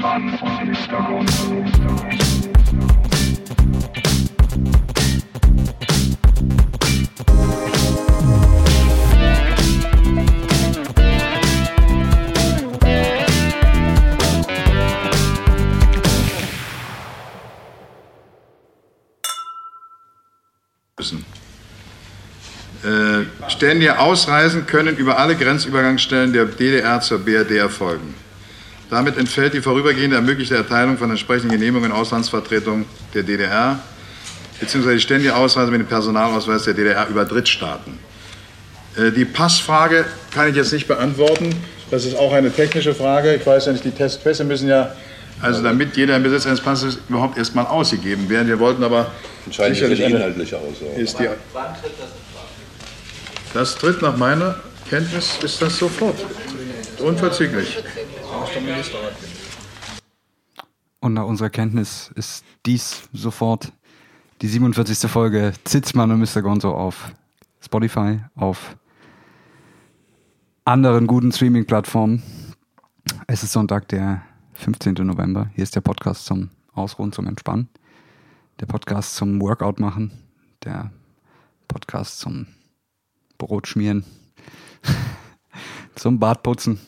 Gonzo. müssen. Äh, ständige Ausreisen können über alle Grenzübergangsstellen der DDR zur BRD erfolgen. Damit entfällt die vorübergehende ermöglichte Erteilung von entsprechenden Genehmigungen in Auslandsvertretung der DDR bzw. die ständige Ausreise mit dem Personalausweis der DDR über Drittstaaten. Äh, die Passfrage kann ich jetzt nicht beantworten. Das ist auch eine technische Frage. Ich weiß ja nicht, die Testpässe müssen ja, also damit jeder im Besitz eines Passes überhaupt erstmal ausgegeben werden. Wir wollten aber sicherlich die eine- inhaltliche Aussage. ist die, das tritt nach meiner Kenntnis ist das sofort. Unverzüglich. Und nach unserer Kenntnis ist dies sofort die 47. Folge Zitzmann und Mr. Gonzo auf Spotify, auf anderen guten Streaming-Plattformen. Es ist Sonntag, der 15. November. Hier ist der Podcast zum Ausruhen, zum Entspannen. Der Podcast zum Workout machen. Der Podcast zum Brot schmieren. zum Bart putzen.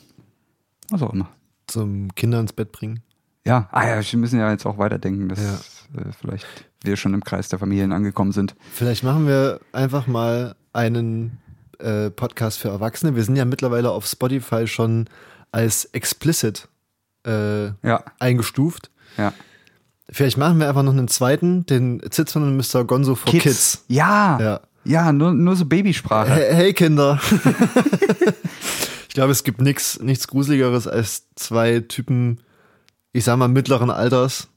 Was auch immer. Zum Kinder ins Bett bringen. Ja, ah ja, wir müssen ja jetzt auch weiterdenken, dass äh, vielleicht wir schon im Kreis der Familien angekommen sind. Vielleicht machen wir einfach mal einen äh, Podcast für Erwachsene. Wir sind ja mittlerweile auf Spotify schon als explicit äh, Ja, eingestuft. ja. Vielleicht machen wir einfach noch einen zweiten, den Zitzmann und Mr. Gonzo for Kids. Ja, ja, Ja. nur, nur so Babysprache. Hey, hey Kinder. ich glaube, es gibt nix, nichts Gruseligeres als zwei Typen, ich sag mal, mittleren Alters,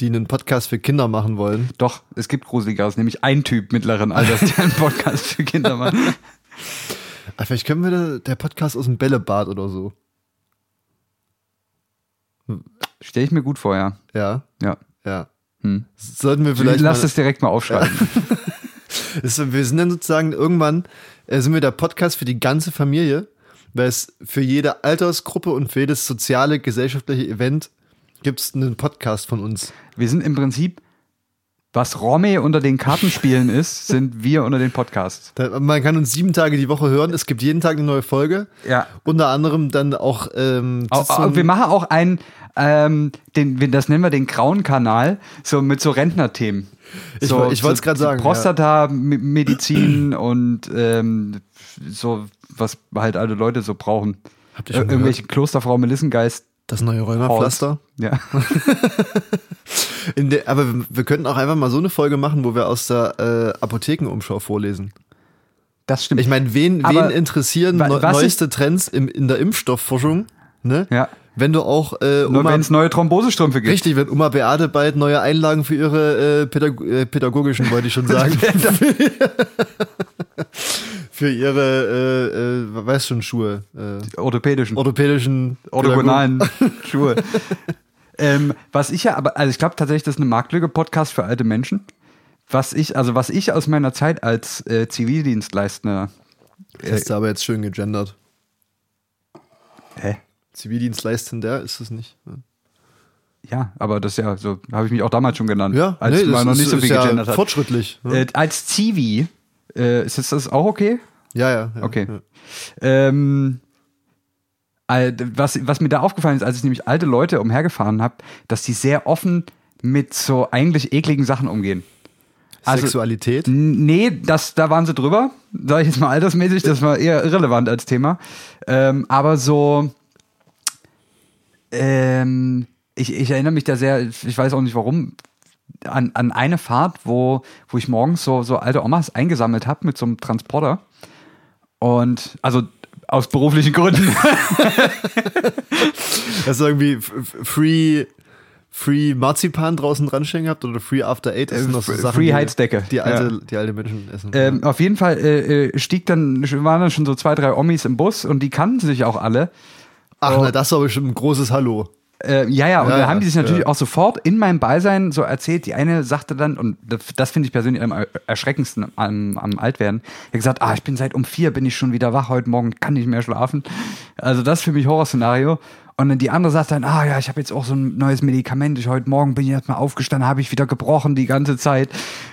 die einen Podcast für Kinder machen wollen. Doch, es gibt Gruseligeres, nämlich ein Typ mittleren Alters, der einen Podcast für Kinder macht. Aber vielleicht können wir da, der Podcast aus dem Bällebad oder so. Stell ich mir gut vor, ja. Ja, Ja. ja. Hm. Sollten wir vielleicht Lass mal, das direkt mal aufschreiben. ist, wir sind dann sozusagen irgendwann äh, sind wir der Podcast für die ganze Familie, weil es für jede Altersgruppe und für jedes soziale, gesellschaftliche Event gibt es einen Podcast von uns. Wir sind im Prinzip, was Romme unter den Kartenspielen ist, sind wir unter den Podcasts. Da, man kann uns sieben Tage die Woche hören. Es gibt jeden Tag eine neue Folge. Ja. Unter anderem dann auch ähm, Au- Sitzung- au- wir machen auch einen, ähm, den, das nennen wir den grauen Kanal, so mit so Rentnerthemen. Ich so, ich wollt's so grad sagen, ja. Prostata-Medizin und ähm, so, was halt alle Leute so brauchen. Habt ihr schon Ir- Irgendwelche Klosterfrau Melissengeist. das neue Rheumapflaster. Ja. Der, aber wir- wir könnten auch einfach mal so eine Folge machen, wo wir aus der äh, Apothekenumschau vorlesen. Das stimmt. Ich meine, wen, wen Aber interessieren was neueste Trends im, in der Impfstoffforschung? Ne? ja. Wenn du auch äh, Nur Oma, wenn es neue Thrombosestrümpfe gibt. richtig, wenn Oma Beate bald neue Einlagen für ihre äh, Pädag äh, pädagogischen, wollte ich schon sagen, für ihre, äh, äh, weißt schon, Schuhe, äh, Orthopädischen. orthopädischen, orthogonalen Schuhe. ähm, was ich ja, aber, also ich glaube tatsächlich, das ist eine Marktlücke Podcast für alte Menschen. Was ich, also was ich aus meiner Zeit als äh, Zivildienstleister. Das hast du aber jetzt schön gegendert. Hä? Zivildienstleistender ist es nicht. ne? Ja, aber das ist ja so, habe ich mich auch damals schon genannt. Ja, als nee, man noch ist, nicht so viel ist ja gegendert hat. fortschrittlich. Ne? Äh, als Zivi, äh, ist das, das auch okay? ja, ja, ja. Okay. Ja. Ähm, äh, was, was mir da aufgefallen ist, als ich nämlich alte Leute umhergefahren habe, dass die sehr offen mit so eigentlich ekligen Sachen umgehen. Also- Sexualität. Nee, das, da waren sie drüber, sag ich jetzt mal altersmäßig, das war eher irrelevant als Thema. Ähm, aber so, ähm, ich, ich erinnere mich da sehr, ich weiß auch nicht warum, an, an eine Fahrt, wo, wo ich morgens so, so alte Omas eingesammelt habe mit so einem Transporter. Und also aus beruflichen Gründen. Hast du irgendwie Free, Free Marzipan draußen dran stehen gehabt oder Free After Eight? Äh, sind noch so Free Sachen, die- Heizdecke. Die alte, Ja. die alte Menschen essen. ähm, auf jeden Fall äh, äh, stieg dann, waren dann schon so zwei, drei Omis im Bus und die kannten sich auch alle. Ach, na, das war bestimmt ein großes Hallo. Äh, ja, ja, und Ja, da haben die sich natürlich ja. auch sofort in meinem Beisein so erzählt. Die eine sagte dann, und das, das finde ich persönlich am erschreckendsten am, am Altwerden, hat gesagt, ah, ich bin seit um vier, bin ich schon wieder wach heute Morgen, kann nicht mehr schlafen. Also das ist für mich Horrorszenario. Und dann die andere sagt dann, ah ja, ich habe jetzt auch so ein neues Medikament. Ich heute Morgen bin ich erst mal aufgestanden, habe ich wieder gebrochen die ganze Zeit.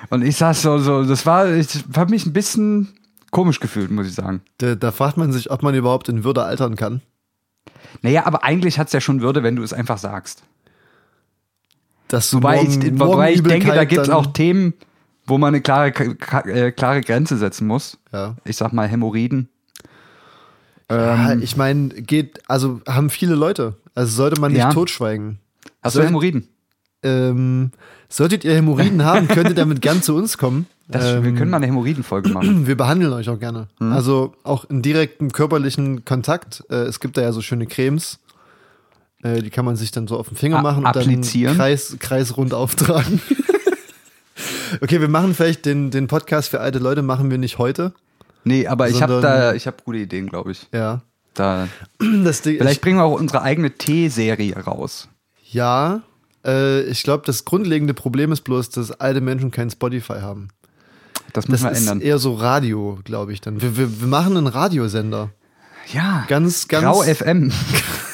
Und ich saß so, so das war, ich habe mich ein bisschen komisch gefühlt, muss ich sagen. Da, da fragt man sich, ob man überhaupt in Würde altern kann. Naja, aber eigentlich hat's ja schon Würde, wenn du es einfach sagst. Dass Wobei morgen, ich, wobei ich denke, da gibt's dann- auch Themen, wo man eine klare, äh, klare Grenze setzen muss. Ja. Ich sag mal Hämorrhoiden. Ja, Ähm, ich meine, geht, also haben viele Leute. Also sollte man nicht Ja. totschweigen. Hast soll- du Hämorrhoiden? Ähm, solltet ihr Hämorrhoiden haben, könnt ihr damit gern zu uns kommen. Das, ähm, wir können mal eine Hämorrhoidenfolge machen. wir behandeln euch auch gerne. Mhm. Also auch in direktem körperlichen Kontakt. Äh, es gibt da ja so schöne Cremes. Äh, die kann man sich dann so auf den Finger A- machen und applizieren? dann Kreis, kreisrund auftragen. okay, wir machen vielleicht den, den Podcast für alte Leute, machen wir nicht heute. Nee, aber ich habe da, ich habe gute Ideen, glaube ich. Ja. Da, Das Ding, vielleicht bringen wir auch unsere eigene T-Serie raus. ich, ja, äh, ich glaube, das grundlegende Problem ist bloß, dass alte Menschen kein Spotify haben. Das Das müssen wir ist ändern. eher so Radio, glaube ich dann. Wir, wir, wir machen einen Radiosender. Ja, Ganz, ganz. Grau FM.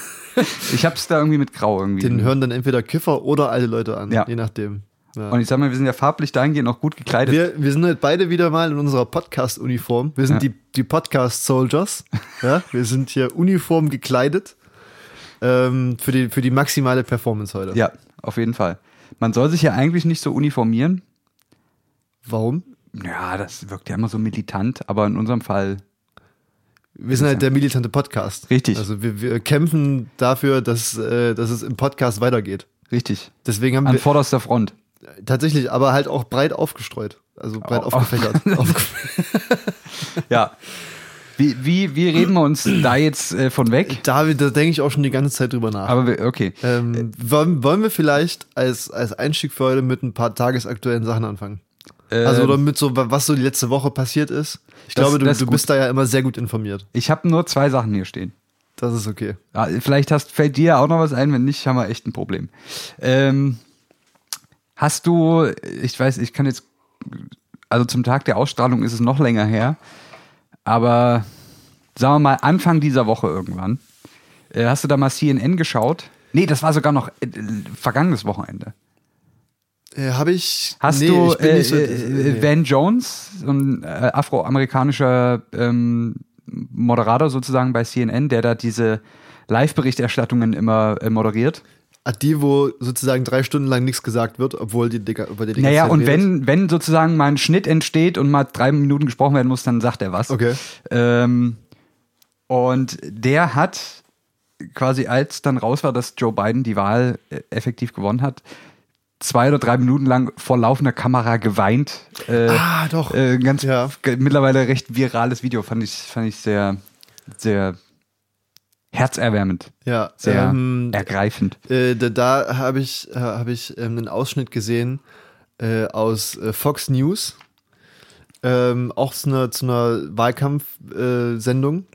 ich hab's da irgendwie mit Grau irgendwie. Den hören dann entweder Kiffer oder alte Leute an, Ja. je nachdem. Ja. Und ich sag mal, wir sind ja farblich dahingehend auch gut gekleidet. Wir, wir sind halt beide wieder mal in unserer Podcast-Uniform. Wir sind Ja. die, die Podcast-Soldiers. Ja, wir sind hier uniform gekleidet ähm, für, die, für die maximale Performance heute. ja, auf jeden Fall. Man soll sich ja eigentlich nicht so uniformieren. Warum? Ja, das wirkt ja immer so militant, aber in unserem Fall Wir sind halt der militante Podcast. Richtig. Also wir, wir kämpfen dafür, dass, äh, dass es im Podcast weitergeht. richtig. Deswegen haben An wir vorderster Front. tatsächlich, aber halt auch breit aufgestreut. Also breit Au- aufgefächert. Aufge Ja. Wie, wie, wie reden wir uns da jetzt äh, von weg? David, da denke ich auch schon die ganze Zeit drüber nach. Aber wir, okay. ähm, wollen, wollen wir vielleicht als, als Einstieg für heute mit ein paar tagesaktuellen Sachen anfangen? Also Ähm, oder mit so, was so die letzte Woche passiert ist. Ich Das- glaube, du, du bist da ja immer sehr gut informiert. ich habe nur zwei Sachen hier stehen. Das ist okay. Ja, vielleicht hast, fällt dir auch noch was ein, wenn nicht, haben wir echt ein Problem. Ähm, hast du, ich weiß, ich kann jetzt, also zum Tag der Ausstrahlung ist es noch länger her, aber sagen wir mal Anfang dieser Woche irgendwann, äh, hast du da mal CNN geschaut? Nee, das war sogar noch äh, vergangenes Wochenende. Äh, Habe ich. Hast nee, du ich bin äh, nicht so, äh, nee. Van Jones, so ein äh, afroamerikanischer ähm, Moderator sozusagen bei CNN, der da diese Live-Berichterstattungen immer äh, moderiert? Ah, die, wo sozusagen drei Stunden lang nichts gesagt wird, obwohl die Digga, über die ganze Naja, und wenn, wenn sozusagen mal ein Schnitt entsteht und mal drei Minuten gesprochen werden muss, dann sagt er was. Okay. Ähm, und der hat quasi, als dann raus war, dass Joe Biden die Wahl äh, effektiv gewonnen hat, zwei oder drei Minuten lang vor laufender Kamera geweint. Äh, Ah, doch. Äh, ganz Ja. mittlerweile recht virales Video, fand ich, fand ich sehr, sehr herzerwärmend, Ja, sehr ähm, ergreifend. Äh, da da habe ich, äh, hab ich ähm, einen Ausschnitt gesehen äh, aus äh, Fox News, ähm, auch zu einer, zu einer Wahlkampfsendung,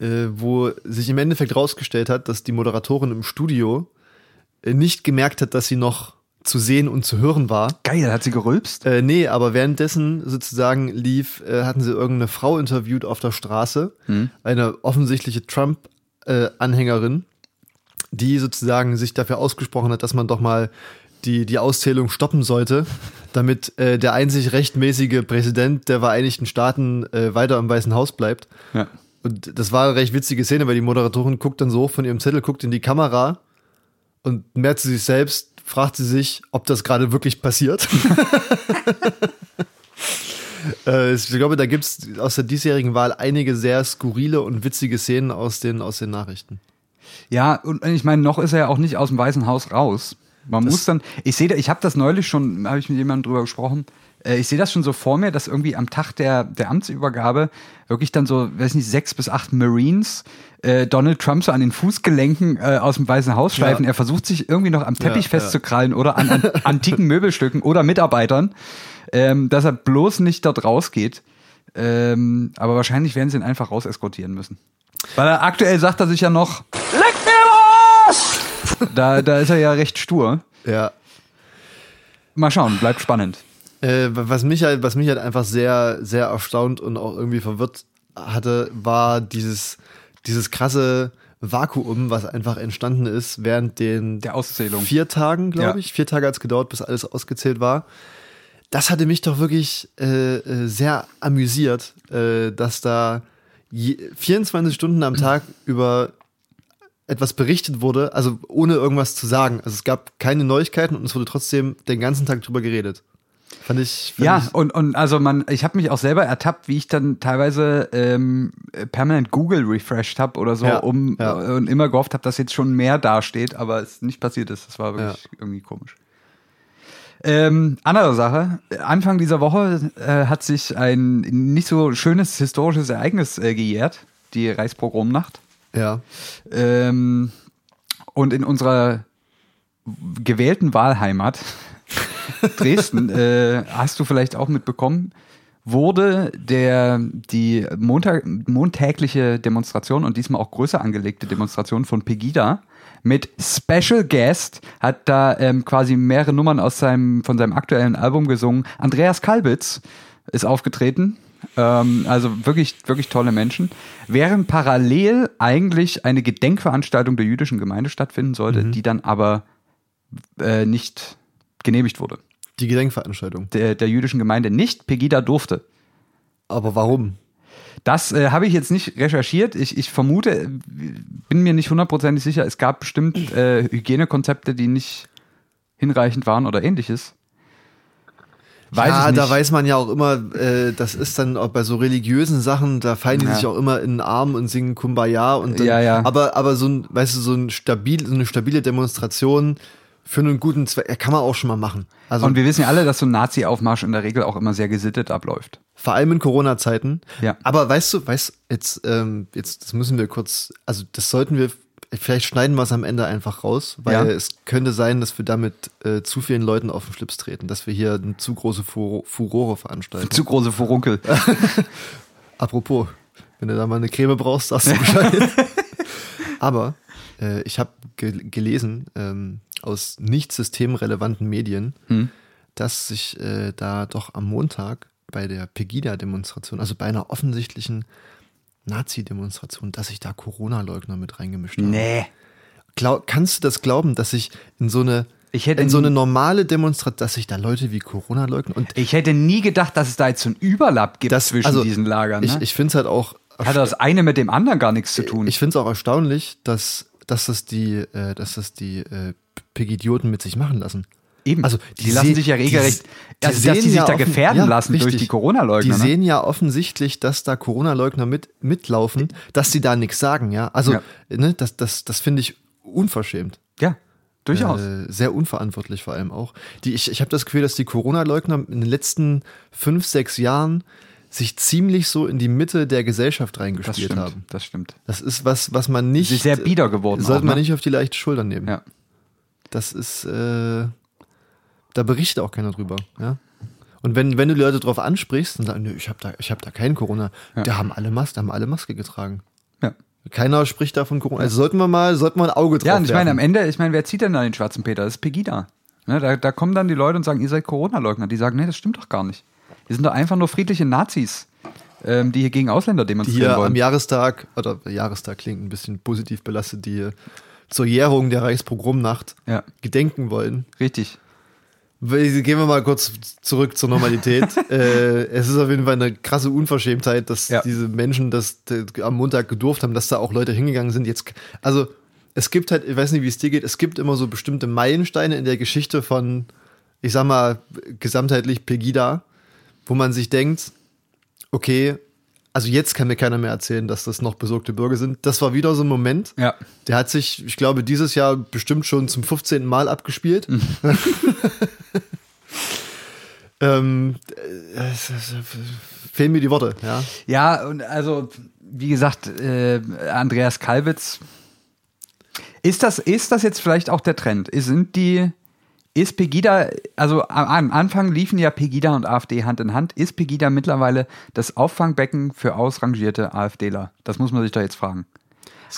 äh, wo sich im Endeffekt rausgestellt hat, dass die Moderatorin im Studio nicht gemerkt hat, dass sie noch zu sehen und zu hören war. Geil, hat sie gerülpst? Äh, nee, aber währenddessen sozusagen lief, äh, hatten sie irgendeine Frau interviewt auf der Straße, eine offensichtliche Trump-Anhängerin, die sozusagen sich dafür ausgesprochen hat, dass man doch mal die, die Auszählung stoppen sollte, damit äh, der einzig rechtmäßige Präsident der Vereinigten Staaten äh, weiter im Weißen Haus bleibt. Ja. Und das war eine recht witzige Szene, weil die Moderatorin guckt dann so hoch von ihrem Zettel, guckt in die Kamera und merkt zu sich selbst, fragt sie sich, ob das gerade wirklich passiert. Äh, ich glaube, da gibt es aus der diesjährigen Wahl einige sehr skurrile und witzige Szenen aus den, aus den Nachrichten. Ja, und ich meine, noch ist er ja auch nicht aus dem Weißen Haus raus. Man muss dann, ich sehe, ich habe das neulich schon, habe ich mit jemandem drüber gesprochen. Äh, Ich sehe das schon so vor mir, dass irgendwie am Tag der, der Amtsübergabe wirklich dann so, weiß nicht, sechs bis acht Marines äh, Donald Trump so an den Fußgelenken äh, aus dem Weißen Haus schleifen. Ja. Er versucht sich irgendwie noch am Teppich Ja, festzukrallen oder an, an antiken Möbelstücken oder Mitarbeitern, ähm, dass er bloß nicht dort rausgeht. Ähm, aber wahrscheinlich werden sie ihn einfach raus eskortieren müssen. Weil er aktuell sagt er sich ja noch, Leck mir was! Da, da ist er ja recht stur. Ja. Mal schauen, bleibt spannend. Äh, was mich halt, was mich halt einfach sehr, sehr erstaunt und auch irgendwie verwirrt hatte, war dieses, dieses krasse Vakuum, was einfach entstanden ist während den Der Auszählung. vier Tagen, glaube Ja. ich. Vier Tage hat es gedauert, bis alles ausgezählt war. Das hatte mich doch wirklich äh, äh, sehr amüsiert, äh, dass da je, 24 Stunden am Tag über etwas berichtet wurde, also ohne irgendwas zu sagen. Also es gab keine Neuigkeiten und es wurde trotzdem den ganzen Tag drüber geredet. Fand ich. Fand Ja, ich, und, und also man, ich habe mich auch selber ertappt, wie ich dann teilweise ähm, permanent Google refreshed habe oder so, Ja, um ja. und immer gehofft habe, dass jetzt schon mehr dasteht, aber es nicht passiert ist. Das war wirklich irgendwie komisch. Ähm, andere Sache, Anfang dieser Woche äh, hat sich ein nicht so schönes historisches Ereignis äh, gejährt, die Reichspogromnacht. ja. Ähm, und in unserer gewählten Wahlheimat Dresden, äh, hast du vielleicht auch mitbekommen, wurde der, die Montag, montägliche Demonstration und diesmal auch größer angelegte Demonstration von Pegida mit Special Guest, hat da ähm, quasi mehrere Nummern aus seinem, von seinem aktuellen Album gesungen. Andreas Kalbitz ist aufgetreten. Ähm, also wirklich, wirklich tolle Menschen. Während parallel eigentlich eine Gedenkveranstaltung der jüdischen Gemeinde stattfinden sollte, die dann aber äh, nicht genehmigt wurde. Die Gedenkveranstaltung. Der, der jüdischen Gemeinde nicht. Pegida durfte. Aber warum? Das äh, habe ich jetzt nicht recherchiert. Ich, ich vermute, bin mir nicht hundertprozentig sicher, es gab bestimmt äh, Hygienekonzepte, die nicht hinreichend waren oder ähnliches. Weiß ja, da weiß man ja auch immer, äh, das ist dann auch bei so religiösen Sachen, da fallen die Ja. sich auch immer in den Arm und singen Kumbaya und dann, Ja, ja. aber aber so ein, weißt du, so ein stabil, so eine stabile Demonstration für einen guten Zweck, ja, kann man auch schon mal machen. Also Und wir wissen ja alle, dass so ein Nazi-Aufmarsch in der Regel auch immer sehr gesittet abläuft. vor allem in Corona-Zeiten. Ja. Aber weißt du, weißt jetzt, ähm, jetzt, das müssen wir kurz, also das sollten wir, vielleicht schneiden wir es am Ende einfach raus, weil Ja. es könnte sein, dass wir damit äh, zu vielen Leuten auf den Schlips treten, dass wir hier eine zu große Furo Furore veranstalten. Zu große Furunkel. Apropos, wenn du da mal eine Creme brauchst, sagst du Bescheid. Aber äh, ich habe ge gelesen ähm, aus nicht systemrelevanten Medien, Hm. dass sich äh, da doch am Montag bei der Pegida-Demonstration, also bei einer offensichtlichen Nazi-Demonstration, dass sich da Corona-Leugner mit reingemischt haben. Nee. Glaub, kannst du das glauben, dass sich in so eine Ich hätte in so eine normale Demonstration, dass sich da Leute wie Corona leugnen und Ich hätte nie gedacht, dass es da jetzt so einen Überlapp gibt das zwischen also, diesen Lagern. Ne? Ich, ich finde es halt auch Hat das eine mit dem anderen gar nichts zu tun. Ich finde es auch erstaunlich, dass, dass das die, äh, dass das die äh, Pegidioten mit sich machen lassen. Eben. Also die, lassen sehen- sich ja regelrecht, die also, dass sehen die sich ja da gefährden ja, lassen durch richtig. die Corona-Leugner. Die ne? sehen ja offensichtlich, dass da Corona-Leugner mit, mitlaufen, dass sie da nichts sagen, ja. Also, Ja. ne, das, das, das finde ich unverschämt. Ja, durchaus. Äh, sehr unverantwortlich vor allem auch. Die, ich ich habe das Gefühl, dass die Corona-Leugner in den letzten fünf, sechs Jahren sich ziemlich so in die Mitte der Gesellschaft das reingespielt stimmt. haben. Das stimmt. Das ist was, was man nicht. Sie ist sehr bieder geworden Sollte auch, man ne? nicht auf die leichte Schulter nehmen. Ja. Das ist, äh, da berichtet auch keiner drüber, ja. Und wenn, wenn du die Leute drauf ansprichst und sagen, nö, ich habe da, ich hab da keinen Corona, da haben alle Maske, da haben alle Maske getragen. Ja. Keiner spricht da von Corona. Also sollten wir mal, sollten wir ein Auge drauf Ja, und ich meine, am. Ende, ich meine, wer zieht denn da den schwarzen Peter? Das ist Pegida. Ne, da, da kommen dann die Leute und sagen, ihr seid Corona-Leugner. Die sagen, nee, das stimmt doch gar nicht. Wir sind doch einfach nur friedliche Nazis, ähm, die hier gegen Ausländer die demonstrieren hier wollen. am Jahrestag, oder Jahrestag klingt ein bisschen positiv belastet, die hier zur Jährung der Reichspogromnacht Ja. gedenken wollen. Richtig. Gehen wir mal kurz zurück zur Normalität. äh, es ist auf jeden Fall eine krasse Unverschämtheit, dass Ja. diese Menschen das am Montag gedurft haben, dass da auch Leute hingegangen sind. Jetzt, also es gibt halt, ich weiß nicht, wie es dir geht, es gibt immer so bestimmte Meilensteine in der Geschichte von, ich sag mal, gesamtheitlich Pegida, wo man sich denkt, okay, also jetzt kann mir keiner mehr erzählen, dass das noch besorgte Bürger sind. Das war wieder so ein Moment. Ja. Der hat sich, ich glaube, dieses Jahr bestimmt schon zum 15. Mal abgespielt. Mhm. ähm, äh, fehlen mir die Worte, ja. Ja, und also, wie gesagt, äh, Andreas Kalwitz. Ist das, ist das jetzt vielleicht auch der Trend? Sind die, ist Pegida, also am- Anfang liefen ja Pegida und AfD Hand in Hand. Ist Pegida mittlerweile das Auffangbecken für ausrangierte AfDler? Das muss man sich da jetzt fragen.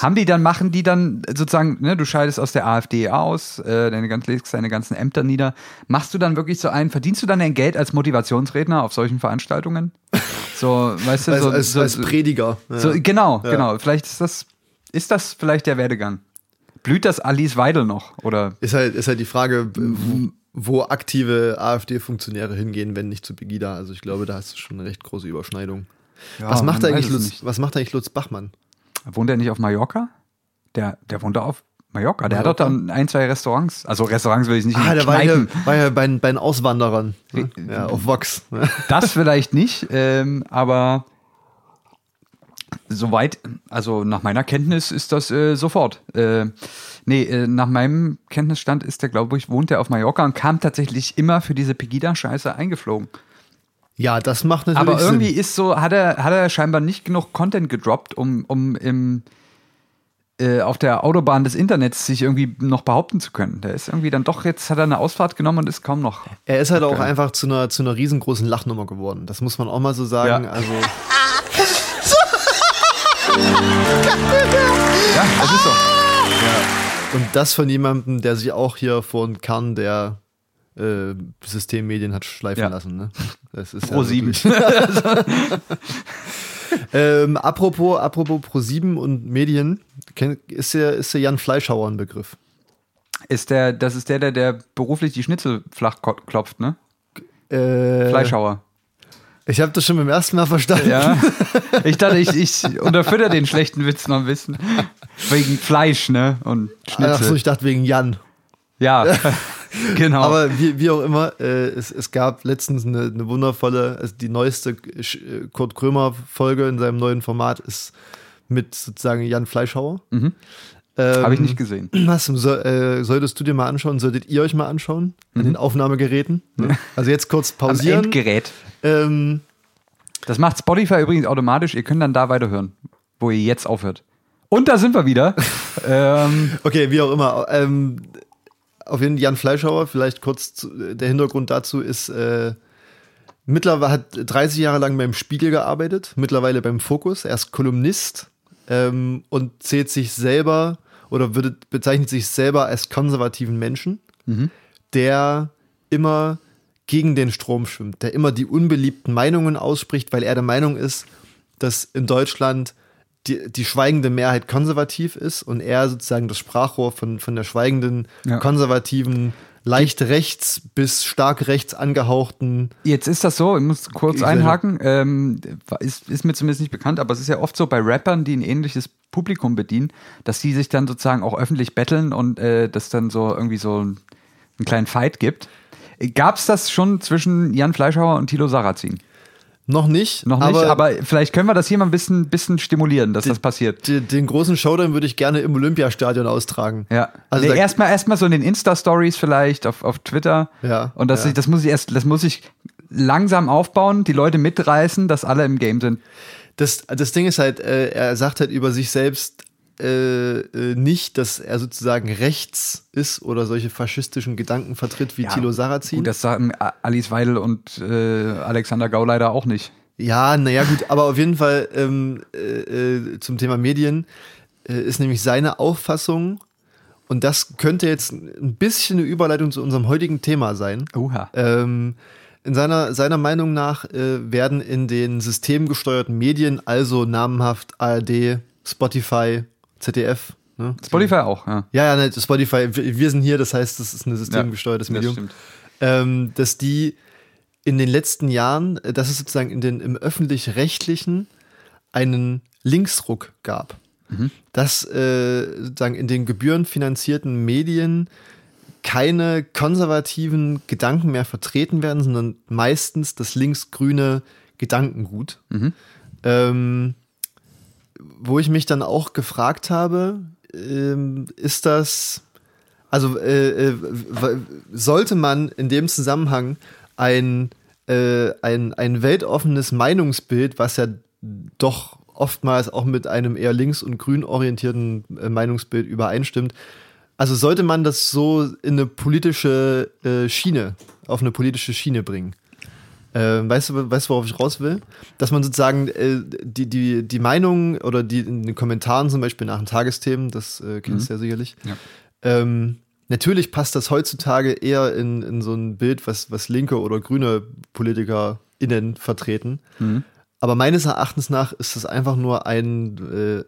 Haben die dann, machen die dann sozusagen, ne, du scheidest aus der AfD aus, äh, deine, ganz, legst deine ganzen Ämter nieder. Machst du dann wirklich so einen, verdienst du dann dein Geld als Motivationsredner auf solchen Veranstaltungen? So, weißt du, Als, so, als, so, als Prediger. Ja. so, genau, Ja. genau. Vielleicht ist das, ist das vielleicht der Werdegang. Blüht das Alice Weidel noch? Oder Ist halt, ist halt die Frage, wo, wo aktive AfD-Funktionäre hingehen, wenn nicht zu Pegida. Also ich glaube, da hast du schon eine recht große Überschneidung. was, macht eigentlich Lutz, nicht. was macht eigentlich Lutz Bachmann? wohnt er nicht auf Mallorca? Der, der wohnt da auf Mallorca. Der hat Mallorca? doch dann ein, zwei Restaurants. Also Restaurants will ich nicht Ah, der war ja, war ja bei, bei den Auswanderern. Ne? Ja, auf Vox. Das vielleicht nicht, ähm, aber soweit, also nach meiner Kenntnis ist das äh, sofort. Äh, nee, äh, nach meinem Kenntnisstand ist der, glaube ich, wohnt er auf Mallorca und kam tatsächlich immer für diese Pegida-Scheiße eingeflogen. Ja, das macht natürlich Aber irgendwie Sinn. ist so, hat er, hat er scheinbar nicht genug Content gedroppt, um, um im, äh, auf der Autobahn des Internets sich irgendwie noch behaupten zu können. Der ist irgendwie dann doch, jetzt hat er eine Ausfahrt genommen und ist kaum noch. Er ist halt auch Okay. einfach zu einer, zu einer riesengroßen Lachnummer geworden. Das muss man auch mal so sagen. Ja. Also, Ja, das ist so. und das von jemandem, der sich auch hier vor den Kern der äh, Systemmedien hat schleifen Ja. lassen. Ne? Das ist Pro sieben. wirklich- ähm, apropos, apropos Pro 7 und Medien, ist der, ist der Jan Fleischhauer ein Begriff? Ist der, das ist der, der, der beruflich die Schnitzel flach klopft, ne? Äh, Fleischhauer. Ich habe das schon beim ersten Mal verstanden. Ja. Ich dachte, ich, ich unterfütter den schlechten Witz noch ein bisschen. Wegen Fleisch, ne? Und Schnitzel. Achso, ich dachte wegen Jan. ja, genau. Aber wie, wie auch immer, äh, es, es gab letztens eine, eine wundervolle, also die neueste äh, Kurt Krömer-Folge in seinem neuen Format ist mit sozusagen Jan Fleischhauer. Ähm, Habe ich nicht gesehen. Was so, äh, solltest du dir mal anschauen? Solltet ihr euch mal anschauen? An den Aufnahmegeräten? Ne? Also jetzt kurz Mhm. Am pausieren. Endgerät. Ähm, Das macht Spotify übrigens automatisch. Ihr könnt dann da weiterhören, wo ihr jetzt aufhört. Und da sind wir wieder. ähm, okay, wie auch immer. Ähm, auf jeden Fall Jan Fleischhauer, vielleicht kurz zu, der Hintergrund dazu ist, äh, mittlerweile hat 30 Jahre lang beim Spiegel gearbeitet, mittlerweile beim Fokus. Er ist Kolumnist ähm, und zählt sich selber oder würde, bezeichnet sich selber als konservativen Menschen, der immer gegen den Strom schwimmt, der immer die unbeliebten Meinungen ausspricht, weil er der Meinung ist, dass in Deutschland die, die schweigende Mehrheit konservativ ist und er sozusagen das Sprachrohr von, von der schweigenden, Ja. konservativen, leicht rechts bis stark rechts angehauchten. Jetzt ist das so, ich muss kurz einhaken, ähm, ist, ist mir zumindest nicht bekannt, aber es ist ja oft so bei Rappern, die ein ähnliches Publikum bedienen, dass die sich dann sozusagen auch öffentlich betteln und äh, das dann so irgendwie so einen kleinen Fight gibt. Gab es das schon zwischen Jan Fleischhauer und Thilo Sarrazin? Noch nicht, Noch nicht, aber, aber, vielleicht können wir das hier mal ein bisschen, bisschen stimulieren, dass das passiert. die, den großen Showdown würde ich gerne im Olympiastadion austragen. Ja. Also nee, erstmal erstmal so in den Insta-Stories vielleicht auf, auf Twitter. Ja, Und das, ja. Ich, das muss ich erst, das muss ich langsam aufbauen, die Leute mitreißen, dass alle im Game sind. Das, das Ding ist halt, äh, er sagt halt über sich selbst äh, äh, nicht, dass er sozusagen rechts ist oder solche faschistischen Gedanken vertritt wie Thilo Sarrazin. Gut, das sagen Alice Weidel und äh, Alexander Gau leider auch nicht. Ja, naja, gut, aber auf jeden Fall ähm, äh, äh, zum Thema Medien äh, ist nämlich seine Auffassung, und das könnte jetzt ein bisschen eine Überleitung zu unserem heutigen Thema sein. Oha. Ähm, in seiner, seiner Meinung nach äh, werden in den systemgesteuerten Medien, also namenhaft ARD, Spotify, ZDF, ne? Spotify auch, ja. Ja, ja, ne, Spotify, wir sind hier, das heißt, das ist ein systemgesteuertes das Medium stimmt. ähm, dass die in den letzten Jahren, äh, dass es sozusagen in den, im öffentlich-rechtlichen einen Linksruck gab. Dass äh, sozusagen in den gebührenfinanzierten Medien keine konservativen Gedanken mehr vertreten werden, sondern meistens das linksgrüne Gedankengut. Ähm, wo ich mich dann auch gefragt habe, ähm, ist das, also äh, äh, sollte man in dem Zusammenhang ein, äh, ein, ein weltoffenes Meinungsbild, was ja doch oftmals auch mit einem eher links- und grün orientierten äh, Meinungsbild übereinstimmt, also sollte man das so in eine politische äh, Schiene, auf eine politische Schiene bringen. Äh, weißt, du, weißt worauf ich raus will? Dass man sozusagen äh, die, die, die Meinung oder die in den Kommentaren zum Beispiel nach den Tagesthemen, das äh, kennst du ja sicherlich, Ja. ähm, natürlich passt das heutzutage eher in, in so ein Bild, was, was linke oder grüne PolitikerInnen vertreten. Aber meines Erachtens nach ist das einfach nur ein,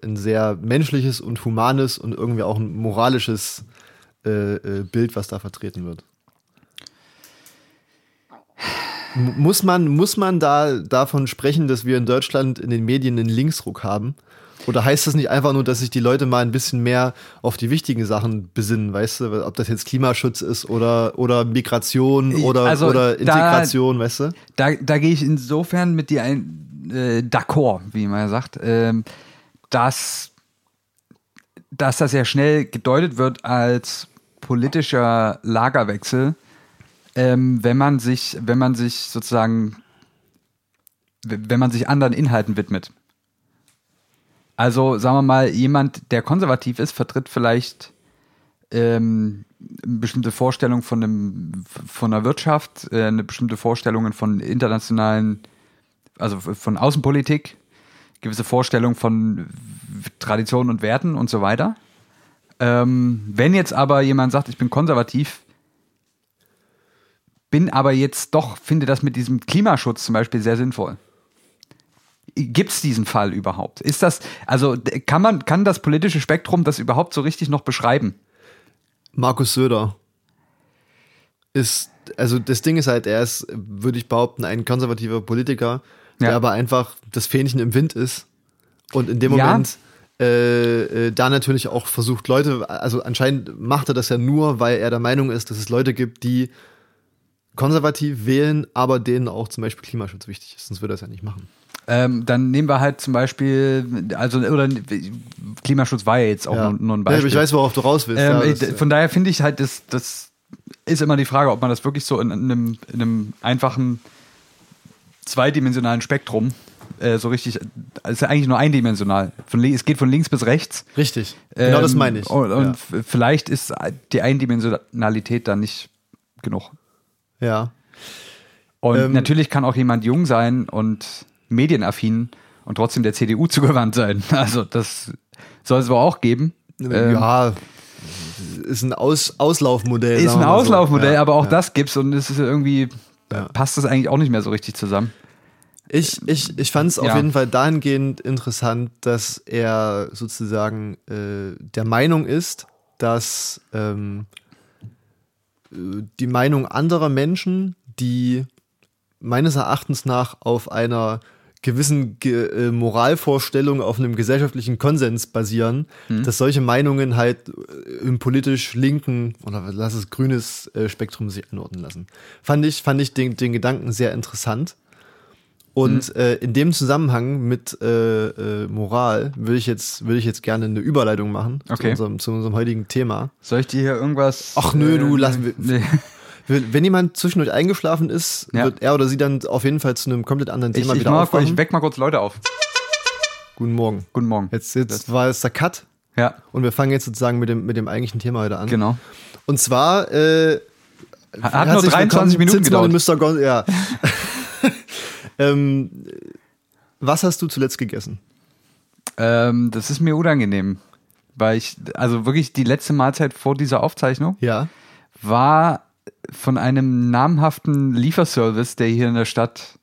äh, ein sehr menschliches und humanes und irgendwie auch ein moralisches äh, äh, Bild, was da vertreten wird. Muss man, muss man da davon sprechen, dass wir in Deutschland in den Medien einen Linksruck haben? Oder heißt das nicht einfach nur, dass sich die Leute mal ein bisschen mehr auf die wichtigen Sachen besinnen, weißt du? Ob das jetzt Klimaschutz ist oder, oder Migration oder, Also, oder da- Integration, weißt du? Da, da gehe ich insofern mit dir ein, äh, d'accord, wie man sagt, ähm, dass, dass das ja schnell gedeutet wird als politischer Lagerwechsel, ähm, wenn man sich, wenn man sich sozusagen, wenn man sich anderen Inhalten widmet. Also sagen wir mal, jemand, der konservativ ist, vertritt vielleicht ähm, eine bestimmte Vorstellung von, einem, von der Wirtschaft, äh, eine bestimmte Vorstellungen von internationalen, also von Außenpolitik, gewisse Vorstellungen von Traditionen und Werten und so weiter. Ähm, wenn jetzt aber jemand sagt, ich bin konservativ, bin aber jetzt doch, finde das mit diesem Klimaschutz zum Beispiel sehr sinnvoll. Gibt es diesen Fall überhaupt? Ist das, also kann man, kann das politische Spektrum das überhaupt so richtig noch beschreiben? Markus Söder ist, also das Ding ist halt, er ist, würde ich behaupten, ein konservativer Politiker, der Ja. aber einfach das Fähnchen im Wind ist und in dem Ja. Moment äh, äh, da natürlich auch versucht, Leute, also anscheinend macht er das ja nur, weil er der Meinung ist, dass es Leute gibt, die konservativ wählen, aber denen auch zum Beispiel Klimaschutz wichtig ist, sonst würde er es ja nicht machen. Ähm, dann nehmen wir halt zum Beispiel, also, oder Klimaschutz war ja jetzt auch Ja. nur, nur ein Ja, Beispiel. aber ich weiß, worauf du raus willst. Ähm, ja, äh, das, d- von daher finde ich halt, das, das ist immer die Frage, ob man das wirklich so in, in, einem, in einem einfachen zweidimensionalen Spektrum äh, so richtig, es ist ja eigentlich nur eindimensional. Von, es geht von links bis rechts. richtig. Genau das Ähm, meine ich. Und, und ja. vielleicht ist die Eindimensionalität dann nicht genug. Ja. Und Ähm, natürlich kann auch jemand jung sein und medienaffin und trotzdem der CDU zugewandt sein. Also das soll es wohl auch geben. Ähm, ja, ist ein Aus Auslaufmodell. ist ein mal so. Auslaufmodell, Ja, aber auch ja. das gibt's und es ist irgendwie, Ja. passt das eigentlich auch nicht mehr so richtig zusammen. Ich, ich, ich fand es auf Ja. jeden Fall dahingehend interessant, dass er sozusagen äh, der Meinung ist, dass ähm, äh, die Meinung anderer Menschen, die meines Erachtens nach auf einer gewissen Ge äh, Moralvorstellung, auf einem gesellschaftlichen Konsens basieren, dass solche Meinungen halt äh, im politisch linken oder lass es grünes äh, Spektrum sich anordnen lassen. Fand ich, fand ich den, den Gedanken sehr interessant. Und Mhm. äh, in dem Zusammenhang mit äh, äh, Moral würde ich jetzt würde ich jetzt gerne eine Überleitung machen zu, Okay. unserem, zu unserem heutigen Thema. Soll ich dir hier irgendwas? Ach, nö, du, äh, lass- Nee. Wenn jemand zwischendurch eingeschlafen ist, Ja. wird er oder sie dann auf jeden Fall zu einem komplett anderen Ich, Thema ich, wieder mal, aufwachen. ich weck mal kurz Leute auf. Guten Morgen. Guten Morgen. Jetzt, jetzt war es der Cut Ja, und wir fangen jetzt sozusagen mit dem, mit dem eigentlichen Thema heute an. genau. Und zwar äh, Hat, hat nur herzlich 23 willkommen, Minuten gedauert. Mr. Gon ja. ähm, was hast du zuletzt gegessen? Ähm, das ist mir unangenehm, weil ich, also wirklich die letzte Mahlzeit vor dieser Aufzeichnung Ja. war von einem namhaften Lieferservice, der hier in der Stadt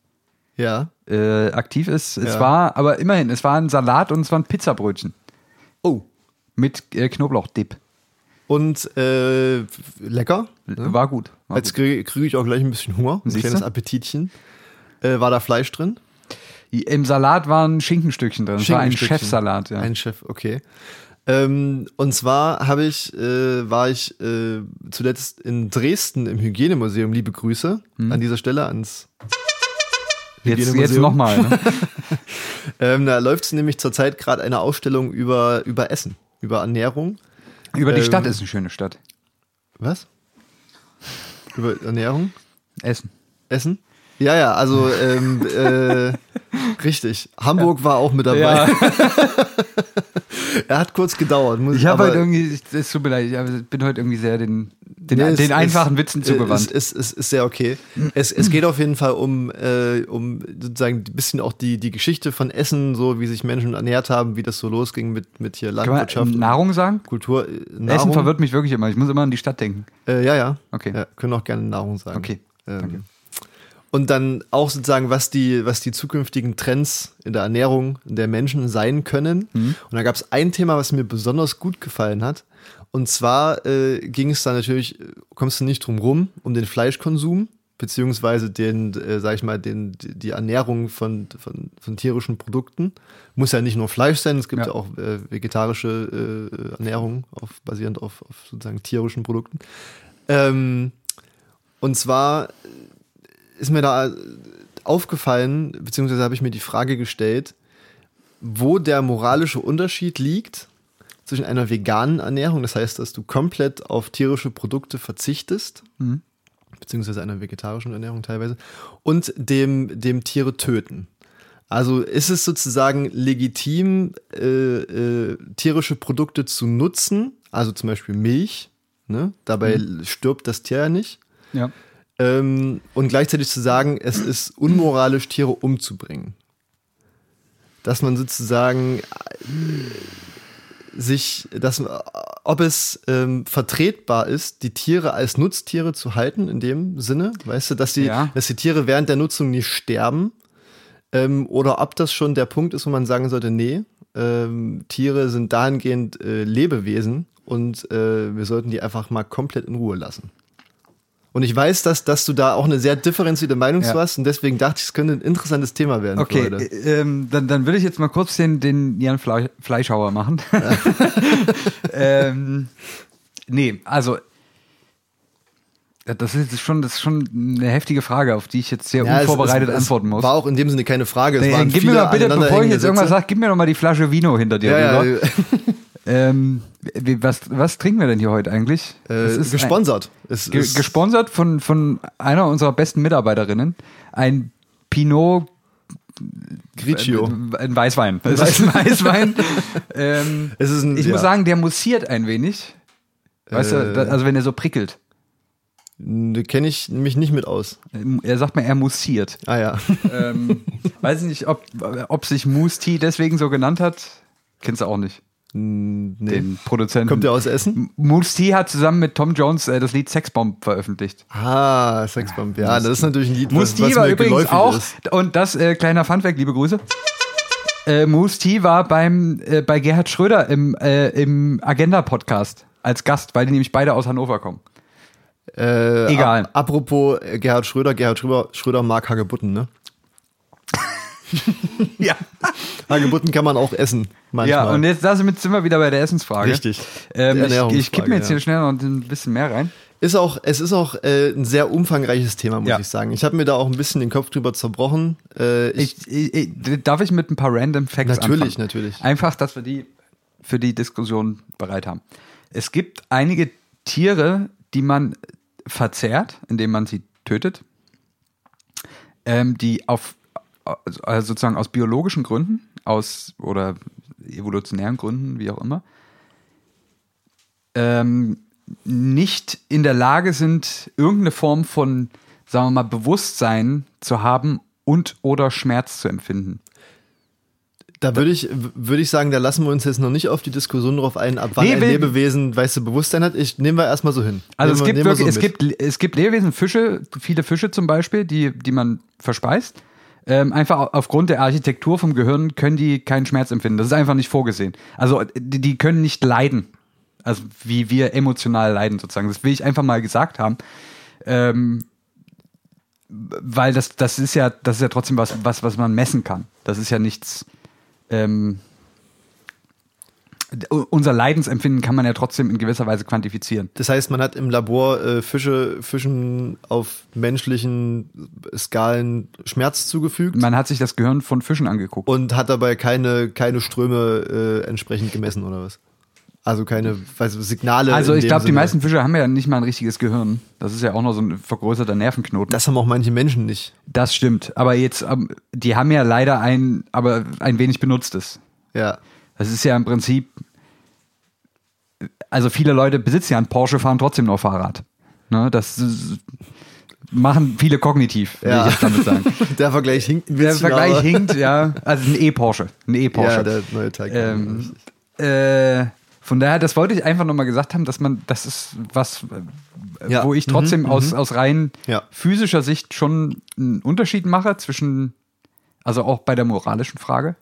Ja. äh, aktiv ist. Es Ja. war, aber immerhin, es war ein Salat und es waren Pizzabrötchen Oh. mit äh, Knoblauchdip. Und äh, lecker. War gut. War Jetzt kriege krieg ich auch gleich ein bisschen Hunger. Ein Siehst kleines? Appetitchen. Äh, war da Fleisch drin? Im Salat waren Schinkenstückchen drin. Es war ein Schinkenstückchen. Chefsalat, ja. Ein Chef, okay. Ähm, und zwar habe ich, äh, war ich äh, zuletzt in Dresden im Hygienemuseum. Liebe Grüße an dieser Stelle ans jetzt jetzt nochmal. Ne? Ähm, da läuft nämlich zurzeit gerade eine Ausstellung über, über Essen, über Ernährung. Über die Ähm, Stadt ist eine schöne Stadt. Was? Über Ernährung? Essen. Essen? Ja, ja, also ähm, äh, richtig. Hamburg war auch mit dabei. Ja. er hat kurz gedauert. Muss, Ich habe halt irgendwie, es tut mir leid, ich bin heute irgendwie sehr den Den, Nee, es- den einfachen es- Witzen zugewandt. Es, es, es ist sehr okay. Es, es geht auf jeden Fall um, äh, um sozusagen ein bisschen auch die, die Geschichte von Essen, so wie sich Menschen ernährt haben, wie das so losging mit, mit hier Kann man Landwirtschaft. Nahrung sagen? Kultur. Äh, Nahrung. Essen verwirrt mich wirklich immer. Ich muss immer an die Stadt denken. Äh, ja, ja. Okay. Ja, können auch gerne Nahrung sagen. Okay. Ähm, Danke. Und dann auch sozusagen, was die, was die zukünftigen Trends in der Ernährung der Menschen sein können. Mhm. Und da gab es ein Thema, was mir besonders gut gefallen hat. Und zwar äh, ging es da natürlich, kommst du nicht drum rum, um den Fleischkonsum, beziehungsweise den, äh, sag ich mal, den, die die Ernährung von, von, von tierischen Produkten. Muss ja nicht nur Fleisch sein, es gibt Ja. ja, auch äh, vegetarische äh, Ernährung, auf, basierend auf, auf sozusagen tierischen Produkten. Ähm, und zwar ist mir da aufgefallen, beziehungsweise habe ich mir die Frage gestellt, wo der moralische Unterschied liegt zwischen einer veganen Ernährung, das heißt, dass du komplett auf tierische Produkte verzichtest, beziehungsweise einer vegetarischen Ernährung teilweise, und dem, dem Tiere töten. Also ist es sozusagen legitim, äh, äh, tierische Produkte zu nutzen, also zum Beispiel Milch, ne? dabei stirbt das Tier ja nicht, Ja. Ähm, und gleichzeitig zu sagen, es ist unmoralisch, Tiere umzubringen. Dass man sozusagen äh, sich, dass, ob es ähm, vertretbar ist, die Tiere als Nutztiere zu halten, in dem Sinne, weißt du, dass die, Ja. dass die Tiere während der Nutzung nicht sterben, ähm, oder ob das schon der Punkt ist, wo man sagen sollte, nee, ähm, Tiere sind dahingehend äh, Lebewesen und äh, wir sollten die einfach mal komplett in Ruhe lassen. Und ich weiß, dass, dass du da auch eine sehr differenzierte Meinung zu Ja. hast und deswegen dachte ich, es könnte ein interessantes Thema werden Okay, äh, ähm, dann, dann will ich jetzt mal kurz den, den Jan Fle Fleischhauer machen. ähm, nee, also das ist schon, das ist schon eine heftige Frage, auf die ich jetzt sehr Ja, es- unvorbereitet es, es antworten muss. War auch in dem Sinne keine Frage. Es Nee, gib mir mal bitte, bevor ich jetzt irgendwas sage, gib mir doch mal die Flasche Vino hinter dir Ja, ja, Ähm, was, was trinken wir denn hier heute eigentlich? Es äh, ist gesponsert. Es Ein, ge gesponsert von, von einer unserer besten Mitarbeiterinnen. Ein Pinot Grigio. Äh, Ein Weißwein. Das ist ein Weißwein. ähm, Es ist ein- ich ja. muss sagen, der mussiert ein wenig. Weißt Äh. du, also wenn er so prickelt. Da kenne ich mich nicht mit aus. Er sagt mir, er mussiert. Ah ja. ähm, weiß ich nicht, ob, ob sich Moose Tea deswegen so genannt hat. Kennst du auch nicht. Nee. Den Produzenten. Kommt der aus Essen? Moose Tea hat zusammen mit Tom Jones äh, das Lied Sexbomb veröffentlicht. Ah, Sexbomb. Ja, das ist natürlich ein Lied, Moose was, was Tea war übrigens auch, ist. und das äh, kleiner Funfact, liebe Grüße. Äh, Moose Tea war beim, äh, bei Gerhard Schröder im, äh, im Agenda-Podcast als Gast, weil die nämlich beide aus Hannover kommen. Äh, Egal. Ap apropos äh, Gerhard Schröder, Gerhard Schröder, Schröder mag Hagebutten, ne? Ja. Hagebutten kann man auch essen. Manchmal. Ja, und jetzt da sind wir wieder bei der Essensfrage. Richtig. Ähm, ich ich kipp Ernährungsfrage, mir jetzt hier ja. schnell noch ein bisschen mehr rein. Ist auch, es ist auch äh, ein sehr umfangreiches Thema, muss Ja. ich sagen. Ich habe mir da auch ein bisschen den Kopf drüber zerbrochen. Äh, Ich, ich, ich, darf ich mit ein paar random Facts Natürlich, anfangen? natürlich. Einfach, dass wir die für die Diskussion bereit haben. Es gibt einige Tiere, die man verzehrt, indem man sie tötet, ähm, die auf also sozusagen aus biologischen Gründen, aus oder evolutionären Gründen, wie auch immer, ähm, nicht in der Lage sind, irgendeine Form von, sagen wir mal, Bewusstsein zu haben und oder Schmerz zu empfinden. da würde ich, würde ich sagen, da lassen wir uns jetzt noch nicht auf die Diskussion drauf ein, ab wann Nee, ein Lebewesen weiße Bewusstsein hat. Ich nehmen wir erstmal so hin. Also es Nehmen wir- gibt wirklich, es so mit. gibt, es gibt Lebewesen, Fische, viele Fische zum Beispiel, die, die man verspeist. Ähm, einfach au- aufgrund der Architektur vom Gehirn können die keinen Schmerz empfinden. Das ist einfach nicht vorgesehen. Also die, die können nicht leiden. Also wie wir emotional leiden sozusagen. Das will ich einfach mal gesagt haben. Ähm, weil das, das ist ja, das ist ja trotzdem was, was, was man messen kann. Das ist ja nichts. Ähm, unser Leidensempfinden kann man ja trotzdem in gewisser Weise quantifizieren. Das heißt, man hat im Labor äh, Fische, Fischen auf menschlichen Skalen Schmerz zugefügt Man hat sich das Gehirn von Fischen angeguckt. und hat dabei keine, keine Ströme äh, entsprechend gemessen oder was? Also keine weiß, Signale. Also ich glaube, die meisten Fische haben ja nicht mal ein richtiges Gehirn. Das ist ja auch noch so ein vergrößerter Nervenknoten. Das, Das haben auch manche Menschen nicht. stimmt. Aber jetzt, ähm, die haben ja leider ein, aber ein wenig benutztes. Ja. Das ist ja im Prinzip, also viele Leute besitzen ja einen Porsche, fahren trotzdem noch Fahrrad. Ne, das machen viele kognitiv, will Ja. ich jetzt damit sagen. Der Vergleich hinkt ein Der bisschen. Vergleich aber- hinkt, ja. Also ein E-Porsche. Ein E-Porsche. Ja, der neue Taycan. Ähm, äh, von daher, das wollte ich einfach nochmal gesagt haben, dass man, das ist was, äh, Ja. wo ich Mhm, trotzdem aus, aus rein Ja. physischer Sicht schon einen Unterschied mache zwischen, also auch bei der moralischen Frage,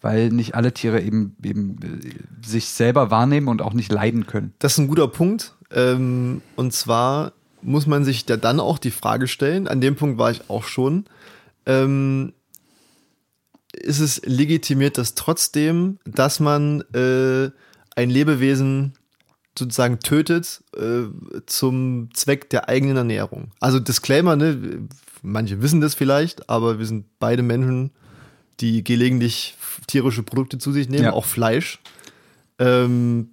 weil nicht alle Tiere eben, eben äh, sich selber wahrnehmen und auch nicht leiden können. Das ist ein guter Punkt. Ähm, und zwar muss man sich da dann auch die Frage stellen, an dem Punkt war ich auch schon, ähm, ist es legitimiert das trotzdem, dass man äh, ein Lebewesen sozusagen tötet äh, zum Zweck der eigenen Ernährung? Also Disclaimer, ne? manche wissen das vielleicht, aber wir sind beide Menschen, die gelegentlich tierische Produkte zu sich nehmen, Ja. auch Fleisch. Ähm,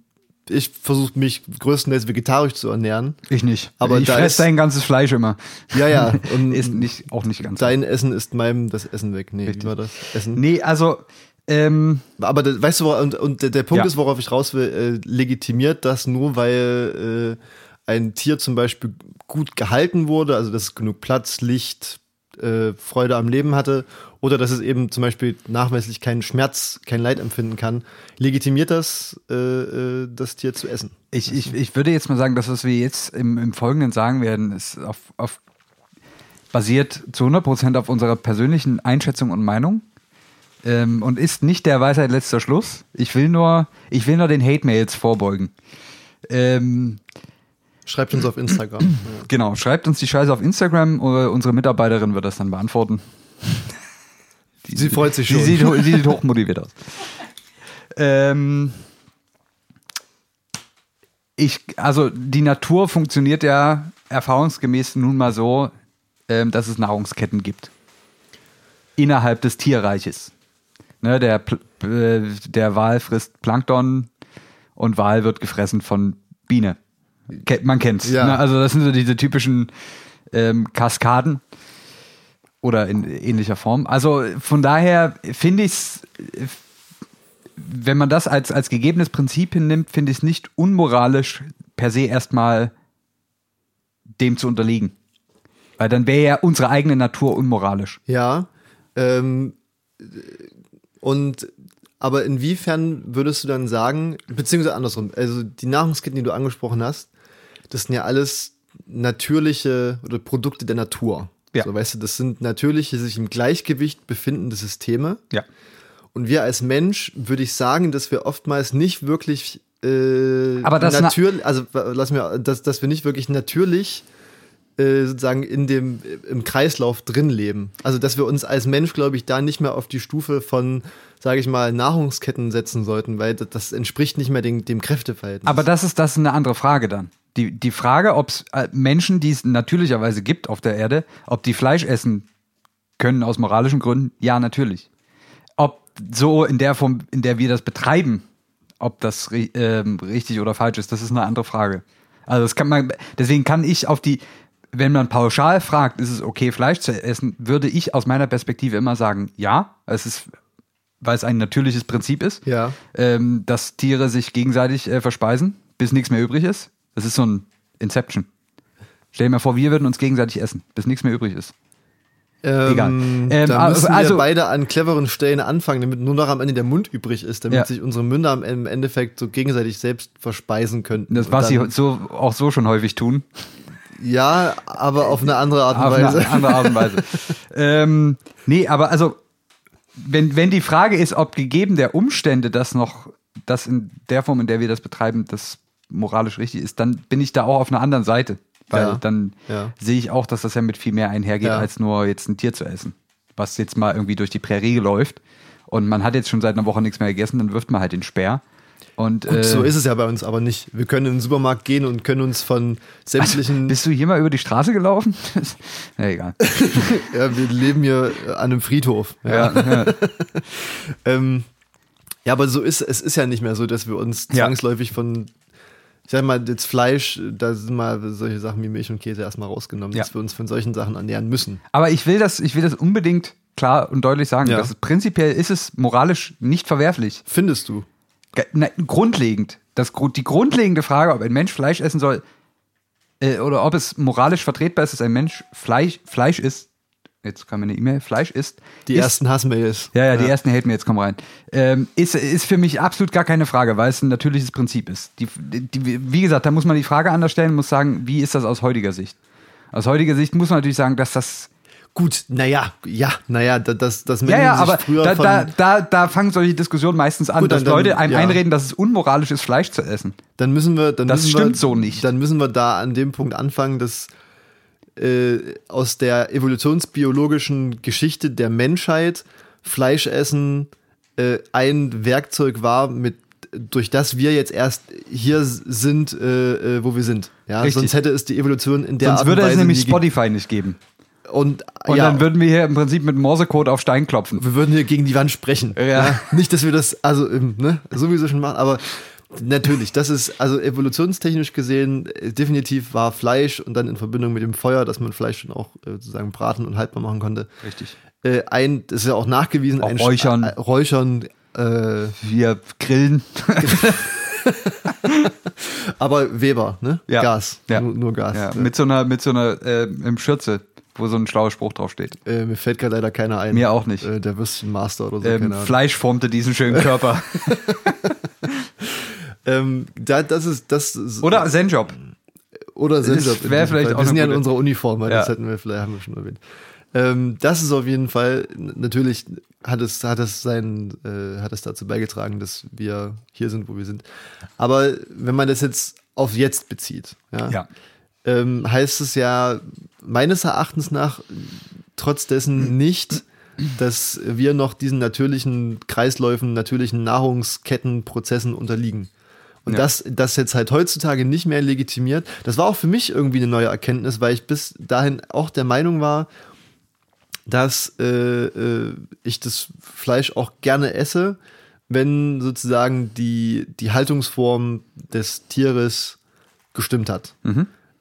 ich versuche mich größtenteils vegetarisch zu ernähren. Ich nicht. Aber ich fresse dein ganzes Fleisch immer. Ja, ja. Und ist nicht, auch nicht ganz. dein Essen ist meinem das Essen weg. Nee, Richtig. wie war das? Essen. Nee, also, ähm, Aber da, weißt du, und, und der, der Punkt Ja. ist, worauf ich raus will, äh, legitimiert das nur, weil äh, ein Tier zum Beispiel gut gehalten wurde, also dass es genug Platz, Licht, äh, Freude am Leben hatte, oder dass es eben zum Beispiel nachweislich keinen Schmerz, kein Leid empfinden kann, legitimiert das, äh, äh, das Tier zu essen. Ich, ich, ich würde jetzt mal sagen, dass was wir jetzt im, im Folgenden sagen werden, ist auf, auf, basiert zu 100% auf unserer persönlichen Einschätzung und Meinung ähm, und ist nicht der Weisheit letzter Schluss. Ich will nur, ich will nur den Hate-Mails vorbeugen. Ähm, Schreibt uns auf Instagram. genau, schreibt uns die Scheiße auf Instagram, oder unsere Mitarbeiterin wird das dann beantworten. Die- Sie freut sich Sie schon. sieht, ho- sie sieht hochmotiviert aus. Ähm, ich, also die Natur funktioniert ja erfahrungsgemäß nun mal so, ähm, dass es Nahrungsketten gibt. Innerhalb des Tierreiches. Ne, der, äh, der Wal frisst Plankton und Wal wird gefressen von Biene. Man kennt's. Ja. Ne? Also das sind so diese typischen ähm, Kaskaden oder in ähnlicher Form. Also von daher finde ich es, wenn man das als, als gegebenes Prinzip hinnimmt, finde ich es nicht unmoralisch, per se erstmal dem zu unterliegen. Weil dann wäre ja unsere eigene Natur unmoralisch. Ja. Ähm, und aber inwiefern würdest du dann sagen, beziehungsweise andersrum, also die Nahrungsketten, die du angesprochen hast, das sind ja alles natürliche oder Produkte der Natur. Ja. So, weißt du, das sind natürliche, sich im Gleichgewicht befindende Systeme. Ja. Und wir als Mensch würde ich sagen, dass wir oftmals nicht wirklich äh, Aber das na- natürlich, also lass mir, dass, dass wir nicht wirklich natürlich äh, sozusagen in dem im Kreislauf drin leben. Also dass wir uns als Mensch, glaube ich, da nicht mehr auf die Stufe von, sage ich mal, Nahrungsketten setzen sollten, weil das, das entspricht nicht mehr dem, dem Kräfteverhältnis. Aber das ist, das ist eine andere Frage dann. Die, die Frage, ob es äh, Menschen, die es natürlicherweise gibt auf der Erde, ob die Fleisch essen können aus moralischen Gründen, ja, natürlich. Ob so in der Form, in der wir das betreiben, ob das ähm, richtig oder falsch ist, das ist eine andere Frage. Also das kann man, deswegen kann ich auf die, wenn man pauschal fragt, ist es okay, Fleisch zu essen, würde ich aus meiner Perspektive immer sagen, ja, es ist, weil es ein natürliches Prinzip ist ja. ähm, dass Tiere sich gegenseitig äh, verspeisen, bis nichts mehr übrig ist. Das ist so ein Inception. Stell dir mal vor, wir würden uns gegenseitig essen, bis nichts mehr übrig ist. Ähm, Egal. Ähm, da müssen also- wir beide an cleveren Stellen anfangen, damit nur noch am Ende der Mund übrig ist, damit Ja. sich unsere Münder am- im Endeffekt so gegenseitig selbst verspeisen könnten. Das, was sie dann- so, auch so schon häufig tun. Ja, aber auf eine andere Art und Auf Weise. eine andere Art und Weise. ähm, nee, aber also, wenn, wenn die Frage ist, ob gegeben der Umstände das noch, das in der Form, in der wir das betreiben, das moralisch richtig ist, dann bin ich da auch auf einer anderen Seite. Weil Ja. dann Ja. sehe ich auch, dass das ja mit viel mehr einhergeht, Ja. als nur jetzt ein Tier zu essen. Was jetzt mal irgendwie durch die Prärie läuft und man hat jetzt schon seit einer Woche nichts mehr gegessen, dann wirft man halt den Speer. Und, Gut, äh, so ist es ja bei uns aber nicht. Wir können in den Supermarkt gehen und können uns von sämtlichen. Bist du hier mal über die Straße gelaufen? ja, egal. ja, wir leben hier an einem Friedhof. Ja. Ja. Ähm, ja, aber so ist es ist ja nicht mehr so, dass wir uns zwangsläufig von, ich sag mal, jetzt Fleisch, da sind mal solche Sachen wie Milch und Käse erstmal rausgenommen, Ja. dass wir uns von solchen Sachen ernähren müssen. Aber ich will das, ich will das unbedingt klar und deutlich sagen. Ja. Das ist, prinzipiell ist es moralisch nicht verwerflich. Findest du? Na, grundlegend. Das, die grundlegende Frage, ob ein Mensch Fleisch essen soll, äh, oder ob es moralisch vertretbar ist, dass ein Mensch Fleisch, Fleisch isst. Jetzt kam mir eine E-Mail, Fleisch isst. Die ist, ersten Hassmails. Ja, ja, die ersten Hate mir jetzt kommen rein. Ähm, ist, ist für mich absolut gar keine Frage, weil es ein natürliches Prinzip ist. Die, die, wie gesagt, da muss man die Frage anders stellen, muss sagen, wie ist das aus heutiger Sicht? Aus heutiger Sicht muss man natürlich sagen, dass das Gut, naja, ja, naja, da- das, das Ja, Menschen ja, sich aber früher da, von, da, da, da fangen solche Diskussionen meistens an, Gut, dass dann- dann- Leute einem ja. einreden, dass es unmoralisch ist, Fleisch zu essen. dann müssen wir, dann Das müssen stimmt wir, so nicht. Dann müssen wir da an dem Punkt anfangen, dass äh, aus der evolutionsbiologischen Geschichte der Menschheit Fleischessen äh, ein Werkzeug war, mit durch das wir jetzt erst hier sind, äh, äh, wo wir sind. Ja, Richtig. sonst hätte es die Evolution in der Sonst Art würde und es Weise nämlich Spotify nicht geben. Und, Und ja, dann würden wir hier im Prinzip mit Morsecode auf Stein klopfen. wir würden hier gegen die Wand sprechen. Ja. Nicht, dass wir das also ähm, ne, sowieso schon machen, aber natürlich, das ist also evolutionstechnisch gesehen äh, definitiv war Fleisch und dann in Verbindung mit dem Feuer, dass man Fleisch schon auch äh, sozusagen braten und haltbar machen konnte. Richtig. Äh, ein, das ist ja auch nachgewiesen, Auch ein räuchern. Äh, räuchern, äh, Wir grillen. aber Weber, ne? Ja. Gas, Ja. Nur, nur Gas. Ja, mit so einer, mit so einer äh, im Schürze, wo so ein schlauer Spruch draufsteht. Äh, mir fällt gerade leider keiner ein. Mir auch nicht. Äh, der Würstchenmaster oder so. Ähm. Fleisch formte diesen schönen Körper. Ähm, da, das ist das ist- Oder Zenjob. Oder Senjob. Das wär in diesem vielleicht Fall. auch Wir sind ja in unserer Uniform, das Ja. hätten wir vielleicht, haben wir schon erwähnt. Ähm, das ist auf jeden Fall, natürlich hat es, hat es sein, äh, hat es dazu beigetragen, dass wir hier sind, wo wir sind. Aber wenn man das jetzt auf jetzt bezieht, ja, Ja. ähm, heißt es ja meines Erachtens nach trotz dessen nicht, dass wir noch diesen natürlichen Kreisläufen, natürlichen Nahrungskettenprozessen unterliegen. Und Ja. das, das jetzt halt heutzutage nicht mehr legitimiert, das war auch für mich irgendwie eine neue Erkenntnis, weil ich bis dahin auch der Meinung war, dass äh, äh, ich das Fleisch auch gerne esse, wenn sozusagen die, die Haltungsform des Tieres gestimmt hat.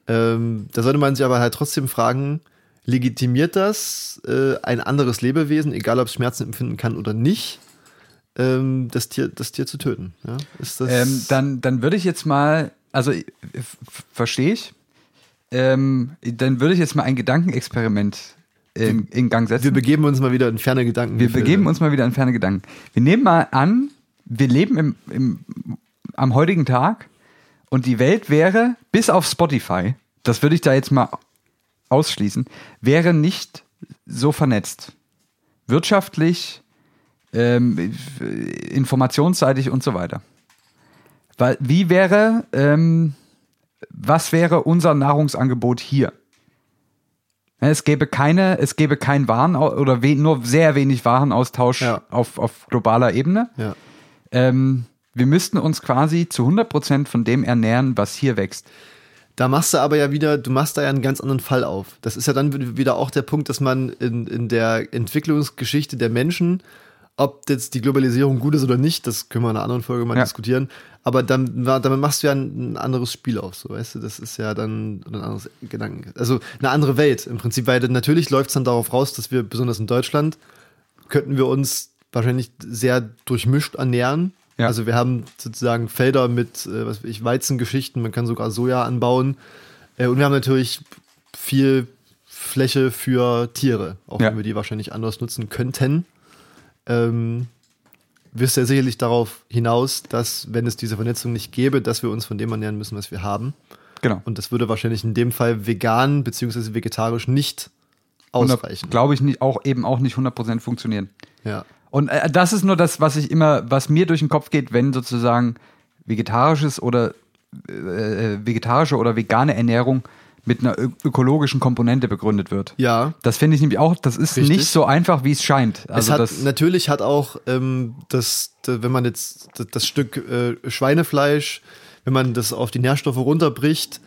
Ähm, da sollte man sich aber halt trotzdem fragen, legitimiert das äh, ein anderes Lebewesen, egal ob es Schmerzen empfinden kann oder nicht, ähm, das, Tier, das Tier zu töten? Ja? Ist das Ähm, dann, dann würde ich jetzt mal, also äh, verstehe ich, ähm, dann würde ich jetzt mal ein Gedankenexperiment in, in Gang setzen. wir begeben uns mal wieder in ferne Gedanken. Wir begeben uns mal wieder in ferne Gedanken. Wir nehmen mal an, wir leben im, im, am heutigen Tag und die Welt wäre, bis auf Spotify, das würde ich da jetzt mal ausschließen, wäre nicht so vernetzt. Wirtschaftlich, ähm, informationsseitig und so weiter. Weil, wie wäre, ähm, was wäre unser Nahrungsangebot hier? Ja, Es gäbe keine, es gäbe kein Waren oder nur sehr wenig Warenaustausch Ja. auf, auf globaler Ebene. Ja. Ähm, wir müssten uns quasi zu 100% von dem ernähren, was hier wächst. Da machst du aber ja wieder, du machst da ja einen ganz anderen Fall auf. Das ist ja dann wieder auch der Punkt, dass man in, in der Entwicklungsgeschichte der Menschen, ob jetzt die Globalisierung gut ist oder nicht, das können wir in einer anderen Folge mal Ja. diskutieren, aber dann, damit machst du ja ein, ein anderes Spiel auf, so weißt du, das ist ja dann ein anderes Gedanken, also eine andere Welt im Prinzip, weil natürlich läuft es dann darauf raus, dass wir besonders in Deutschland könnten wir uns wahrscheinlich sehr durchmischt ernähren. Ja. Also wir haben sozusagen Felder mit, äh, was weiß ich, Weizengeschichten, man kann sogar Soja anbauen. Äh, und wir haben natürlich viel Fläche für Tiere, auch Ja. wenn wir die wahrscheinlich anders nutzen könnten. Ähm, wirst ja sicherlich darauf hinaus, dass, wenn es diese Vernetzung nicht gäbe, dass wir uns von dem ernähren müssen, was wir haben. Genau. Und das würde wahrscheinlich in dem Fall vegan bzw. vegetarisch nicht ausreichen. Glaube ich nicht, auch eben auch nicht 100% funktionieren. Ja. Und äh, das ist nur das, was ich immer, was mir durch den Kopf geht, wenn sozusagen vegetarisches oder äh, vegetarische oder vegane Ernährung mit einer ökologischen Komponente begründet wird. Ja, Das finde ich nämlich auch, das ist Richtig. nicht so einfach, wie es scheint. Also es hat, natürlich hat auch ähm, das, da- wenn man jetzt das, Stück äh, Schweinefleisch, wenn man das auf die Nährstoffe runterbricht,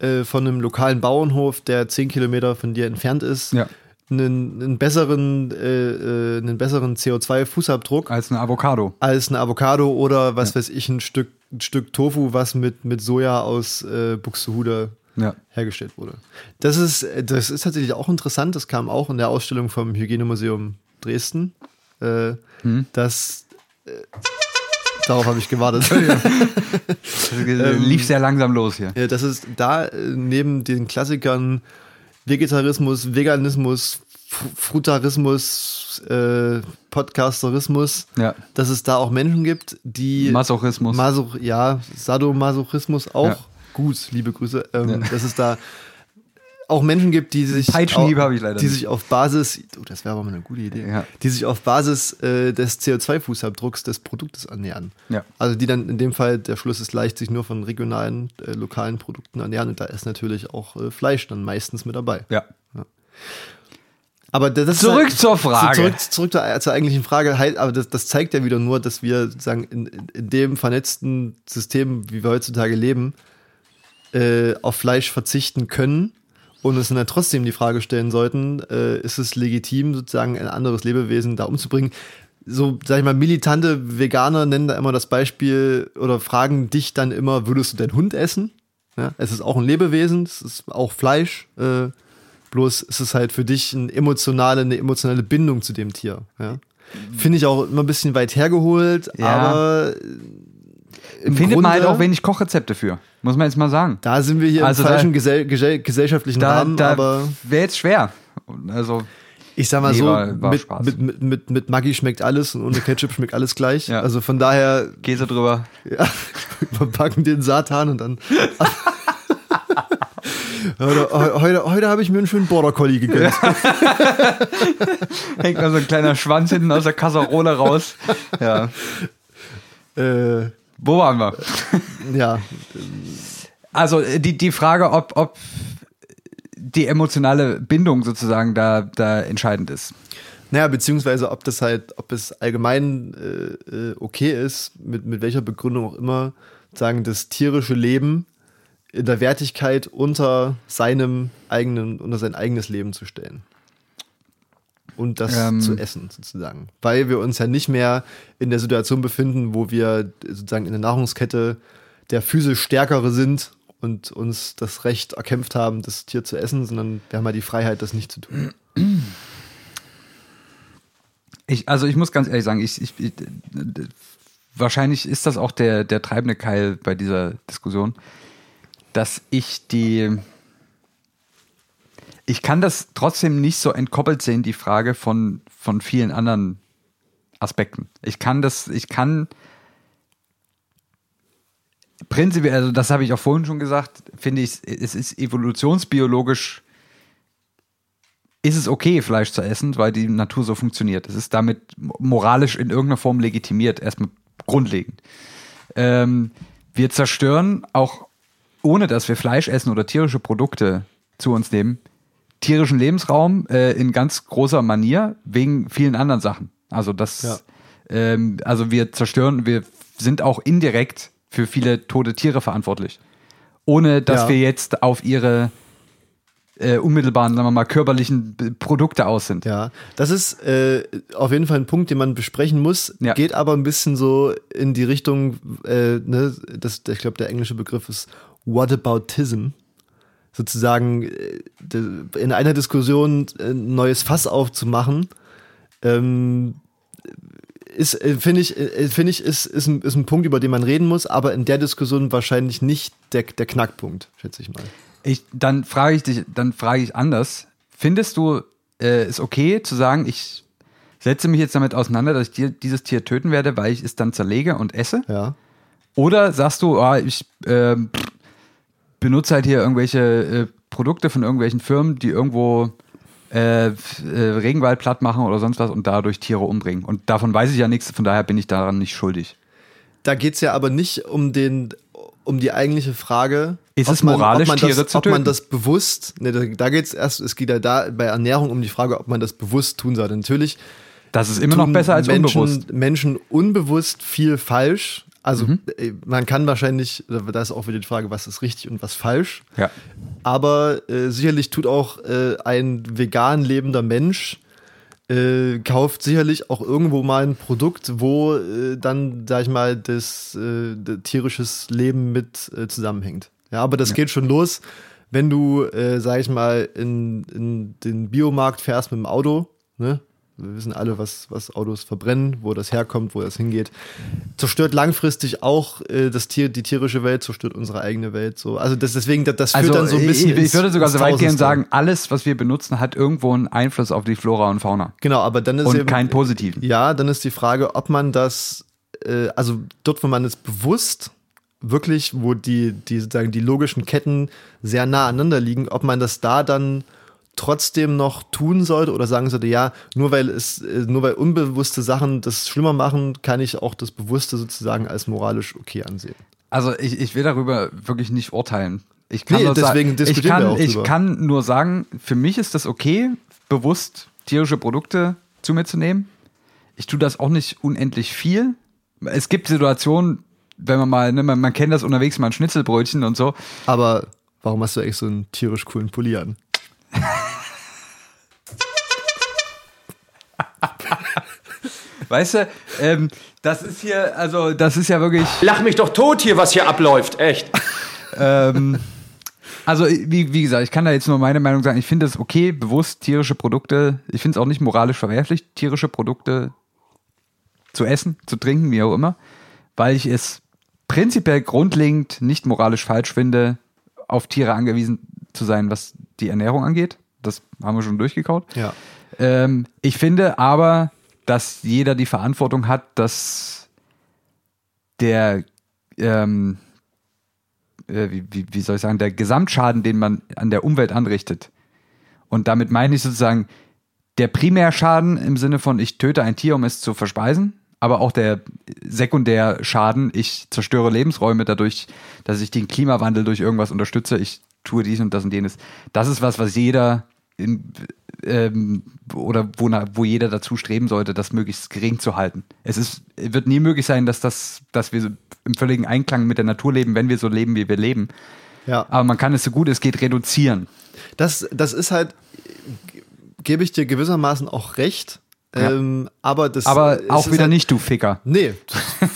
äh, von einem lokalen Bauernhof, der zehn Kilometer von dir entfernt ist, Ja. einen, einen besseren, äh, äh, einen besseren CO2-Fußabdruck als eine Avocado. als eine Avocado oder was weiß ich, ein Stück, ein Stück Tofu, was mit, mit Soja aus äh, Buxtehude Ja. hergestellt wurde. Das ist, das ist tatsächlich auch interessant. Das kam auch in der Ausstellung vom Hygienemuseum Dresden, äh, Hm. dass, äh, Darauf habe ich gewartet. Ähm, lief sehr langsam los hier. Ja, das ist da äh, neben den Klassikern Vegetarismus, Veganismus, Frutarismus, äh, Podcasterismus, Ja. dass es da auch Menschen gibt, die Masochismus. Masoch, ja, Sadomasochismus auch. Ja. Gut, liebe Grüße. Ähm, Ja. Dass es da auch Menschen gibt, die sich, Peitschenhieb habe ich leider die nicht. sich auf Basis, oh, das wäre aber mal eine gute Idee, Ja. die sich auf Basis äh, des CO2-Fußabdrucks des Produktes ernähren. Ja. Also die dann in dem Fall, der Schluss ist leicht, sich nur von regionalen, äh, lokalen Produkten ernähren und da ist natürlich auch äh, Fleisch dann meistens mit dabei. Ja. Aber das ist Zurück halt- zur Frage. Zurück, zurück zur, zur eigentlichen Frage. Halt, aber das, das zeigt ja wieder nur, dass wir in, in, in dem vernetzten System, wie wir heutzutage leben, äh, auf Fleisch verzichten können und uns dann trotzdem die Frage stellen sollten, äh, ist es legitim, sozusagen ein anderes Lebewesen da umzubringen? So, sag ich mal, militante Veganer nennen da immer das Beispiel oder fragen dich dann immer, würdest du deinen Hund essen? Ja, es ist auch ein Lebewesen, es ist auch Fleisch, äh, bloß ist es halt für dich eine emotionale, eine emotionale Bindung zu dem Tier. Ja? Finde ich auch immer ein bisschen weit hergeholt, Ja. aber im Findet man halt Grunde- auch wenig Kochrezepte für. Muss man jetzt mal sagen. da sind wir hier Also im da- falschen gesell gesell gesellschaftlichen Da, Rahmen, da aber wäre jetzt schwer. Also, ich sag mal Nee, so, war- war mit, mit, mit, mit, mit Maggi schmeckt alles und ohne Ketchup schmeckt alles gleich. Ja. Also von daher, Käse drüber. ja, wir packen den Satan und dann. heute heu- heute, heute habe ich mir einen schönen Border Collie gegönnt. Hängt noch so ein kleiner Schwanz hinten aus der Kasserole raus. Ja. äh, Wo waren wir? ja, Also äh, die, die Frage, ob, ob die emotionale Bindung sozusagen da, da entscheidend ist. Naja, beziehungsweise ob das halt, ob es allgemein äh, äh, okay ist, mit, mit welcher Begründung auch immer, sagen, das tierische Leben in der Wertigkeit unter seinem eigenen, unter sein eigenes Leben zu stellen. Und das Ähm. zu essen, sozusagen. Weil wir uns ja nicht mehr in der Situation befinden, wo wir sozusagen in der Nahrungskette der physisch Stärkere sind und uns das Recht erkämpft haben, das Tier zu essen, sondern wir haben ja die Freiheit, das nicht zu tun. Ich, also ich muss ganz ehrlich sagen, ich, ich, ich, wahrscheinlich ist das auch der, der treibende Keil bei dieser Diskussion, dass ich die, ich kann das trotzdem nicht so entkoppelt sehen, die Frage von, von vielen anderen Aspekten. Ich kann das, ich kann prinzipiell, also das habe ich auch vorhin schon gesagt, finde ich, es ist evolutionsbiologisch ist es okay, Fleisch zu essen, weil die Natur so funktioniert. Es ist damit moralisch in irgendeiner Form legitimiert, erstmal grundlegend. Ähm, wir zerstören auch, ohne dass wir Fleisch essen oder tierische Produkte zu uns nehmen, tierischen Lebensraum äh, in ganz großer Manier wegen vielen anderen Sachen. Also das, Ja. ähm, also wir zerstören, wir sind auch indirekt für viele tote Tiere verantwortlich. Ohne dass Ja. wir jetzt auf ihre äh, unmittelbaren, sagen wir mal, körperlichen Produkte aus sind. Ja, das ist äh, auf jeden Fall ein Punkt, den man besprechen muss. Ja. Geht aber ein bisschen so in die Richtung, äh, ne, das, ich glaube, der englische Begriff ist Whataboutism. Sozusagen äh, in einer Diskussion äh, ein neues Fass aufzumachen, ähm, ist, äh, finde ich, äh, finde ich, ist, ist, ein, ist ein Punkt, über den man reden muss, aber in der Diskussion wahrscheinlich nicht der, der Knackpunkt, schätze ich mal. Ich, dann frage ich dich, dann frage ich anders. Findest du äh, es okay zu sagen, ich setze mich jetzt damit auseinander, dass ich dir, dieses Tier töten werde, weil ich es dann zerlege und esse? Ja. Oder sagst du, ah, ich pff, benutze halt hier irgendwelche äh, Produkte von irgendwelchen Firmen, die irgendwo äh, äh, Regenwald platt machen oder sonst was und dadurch Tiere umbringen. Und davon weiß ich ja nichts, von daher bin ich daran nicht schuldig. Da geht es ja aber nicht um den um die eigentliche Frage. Ist ob es moralisch, ob man Tiere das, zu Ob man töten? das bewusst, ne, da, da geht es erst, es geht ja da bei Ernährung um die Frage, ob man das bewusst tun soll. Natürlich Das ist immer noch besser als Menschen, unbewusst. Menschen unbewusst viel falsch. Also Mhm. äh, man kann wahrscheinlich, da ist auch wieder die Frage, was ist richtig und was falsch. Ja. Aber äh, sicherlich tut auch äh, ein vegan lebender Mensch äh, kauft sicherlich auch irgendwo mal ein Produkt, wo äh, dann, sag ich mal, das, äh, tierisches Leben mit äh, zusammenhängt. Ja, aber das geht schon los, wenn du, äh, sag ich mal, in, in den Biomarkt fährst mit dem Auto, ne? Wir wissen alle, was, was Autos verbrennen, wo das herkommt, wo das hingeht. Zerstört langfristig auch äh, das Tier, die tierische Welt, zerstört unsere eigene Welt. So. Also das, deswegen, das, das führt dann so ein bisschen. Also, ich, ich würde sogar so weit gehen und sagen, alles, was wir benutzen, hat irgendwo einen Einfluss auf die Flora und Fauna. Genau, aber dann ist Und eben, keinen positiven. Ja, dann ist die Frage, ob man das, äh, also dort, wo man es bewusst wirklich, wo die, die sozusagen die logischen Ketten sehr nah aneinander liegen, ob man das da dann trotzdem noch tun sollte oder sagen sollte, ja, nur weil es, äh, nur weil unbewusste Sachen das schlimmer machen, kann ich auch das Bewusste sozusagen als moralisch okay ansehen. Also ich, ich will darüber wirklich nicht urteilen. Ich kann Nee, nur deswegen sagen, ich kann, ich kann nur sagen, für mich ist das okay, bewusst tierische Produkte zu mir zu nehmen. Ich tue das auch nicht unendlich viel. Es gibt Situationen, wenn man mal, ne, man, man kennt das unterwegs mal ein Schnitzelbrötchen und so. Aber warum hast du eigentlich so einen tierisch coolen Pulli an? Weißt du, ähm, das ist hier, also das ist ja wirklich. Lach mich doch tot hier, was hier abläuft, echt. Ähm, also, wie, wie gesagt, ich kann da jetzt nur meine Meinung sagen. Ich finde es okay, bewusst tierische Produkte, ich finde es auch nicht moralisch verwerflich, tierische Produkte zu essen, zu trinken, wie auch immer, weil ich es prinzipiell grundlegend nicht moralisch falsch finde, auf Tiere angewiesen zu sein, was die Ernährung angeht. Das haben wir schon durchgekaut. Ja. Ähm, ich finde aber, dass jeder die Verantwortung hat, dass der, ähm, äh, wie, wie, wie soll ich sagen, der Gesamtschaden, den man an der Umwelt anrichtet. Und damit meine ich sozusagen der Primärschaden im Sinne von, ich töte ein Tier, um es zu verspeisen, aber auch der Sekundärschaden, ich zerstöre Lebensräume dadurch, dass ich den Klimawandel durch irgendwas unterstütze, ich tue dies und das und jenes. Das ist was, was jeder in, ähm, oder wo, wo jeder dazu streben sollte, das möglichst gering zu halten. Es ist, wird nie möglich sein, dass das, dass wir im völligen Einklang mit der Natur leben, wenn wir so leben, wie wir leben. Ja. Aber man kann es so gut es geht reduzieren. Das, das ist halt, ge- gebe ich dir gewissermaßen auch recht. Ja. Ähm, aber das Aber auch wieder halt, nicht, du Ficker. Nee.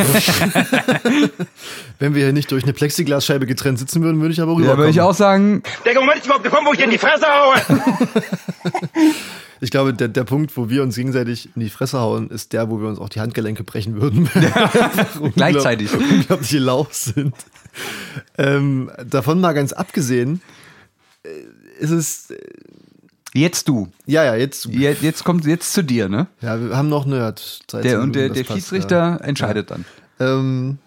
Wenn wir hier nicht durch eine Plexiglasscheibe getrennt sitzen würden, würde ich aber rüber. Da würde ich auch sagen, Der Moment ist überhaupt gekommen, wo ich dir in die Fresse haue. Ich glaube, der, der Punkt, wo wir uns gegenseitig in die Fresse hauen, ist der, wo wir uns auch die Handgelenke brechen würden. Gleichzeitig. Unglaub- Unglaubliche Lauf sind. Ähm, davon mal ganz abgesehen, äh, ist es, äh, jetzt du. ja, ja, jetzt, Jetzt, jetzt kommt jetzt zu dir, ne? ja, wir haben noch eine 13 Der, und der, der passt, Schiedsrichter entscheidet dann. Ja. Ähm,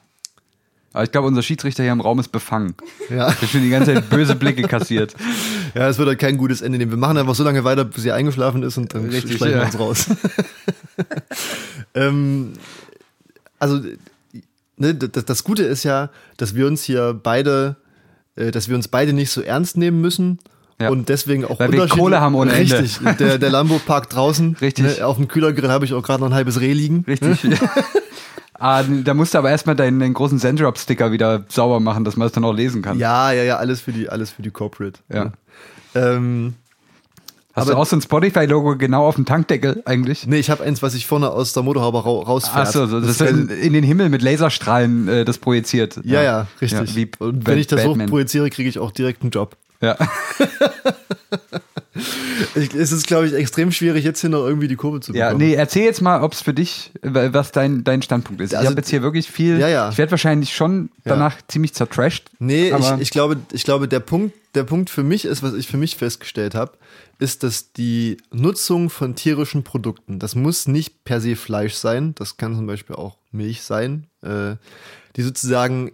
Aber ich glaube, unser Schiedsrichter hier im Raum ist befangen. ja. Der schon die ganze Zeit böse Blicke kassiert. ja, es wird halt kein gutes Ende nehmen. Wir machen einfach so lange weiter, bis sie eingeschlafen ist und dann Richtig, schleichen wir ja. uns raus. ähm, also, ne, das, das Gute ist ja, dass wir uns hier beide, äh, dass wir uns beide nicht so ernst nehmen müssen. Ja. Und deswegen auch Weil wir Kohle haben ohne Ende. Richtig. Der, der Lambo parkt draußen. Richtig. Ne, auf dem Kühlergrill habe ich auch gerade noch ein halbes Reh liegen. Richtig. ah, da musst du aber erstmal deinen, deinen großen Zendrop-Sticker wieder sauber machen, dass man es dann auch lesen kann. Ja, ja, ja, alles für die, alles für die Corporate. Ja. Ne? Ähm, Hast aber- du auch so ein Spotify-Logo genau auf dem Tankdeckel eigentlich? nee, ich habe eins, was ich vorne aus der Motorhaube ra rausfährt. Ach so, so, das, ist in, den Himmel mit Laserstrahlen äh, das projiziert. Ja, ja, richtig. Ja, und wenn ich das Batman. so projiziere, kriege ich auch direkt einen Job. Ja. Ich, es ist, glaube ich, extrem schwierig, jetzt hier noch irgendwie die Kurve zu ja, bekommen. nee, erzähl jetzt mal, ob es für dich, was dein, dein Standpunkt ist. ich Also- habe jetzt hier wirklich viel, Ja, ja. ich werde wahrscheinlich schon danach ziemlich zertrashed. Nee, ich, ich, glaube, ich glaube, der Punkt, der Punkt für mich ist, was ich für mich festgestellt habe, ist, dass die Nutzung von tierischen Produkten, das muss nicht per se Fleisch sein, das kann zum Beispiel auch Milch sein, äh, die sozusagen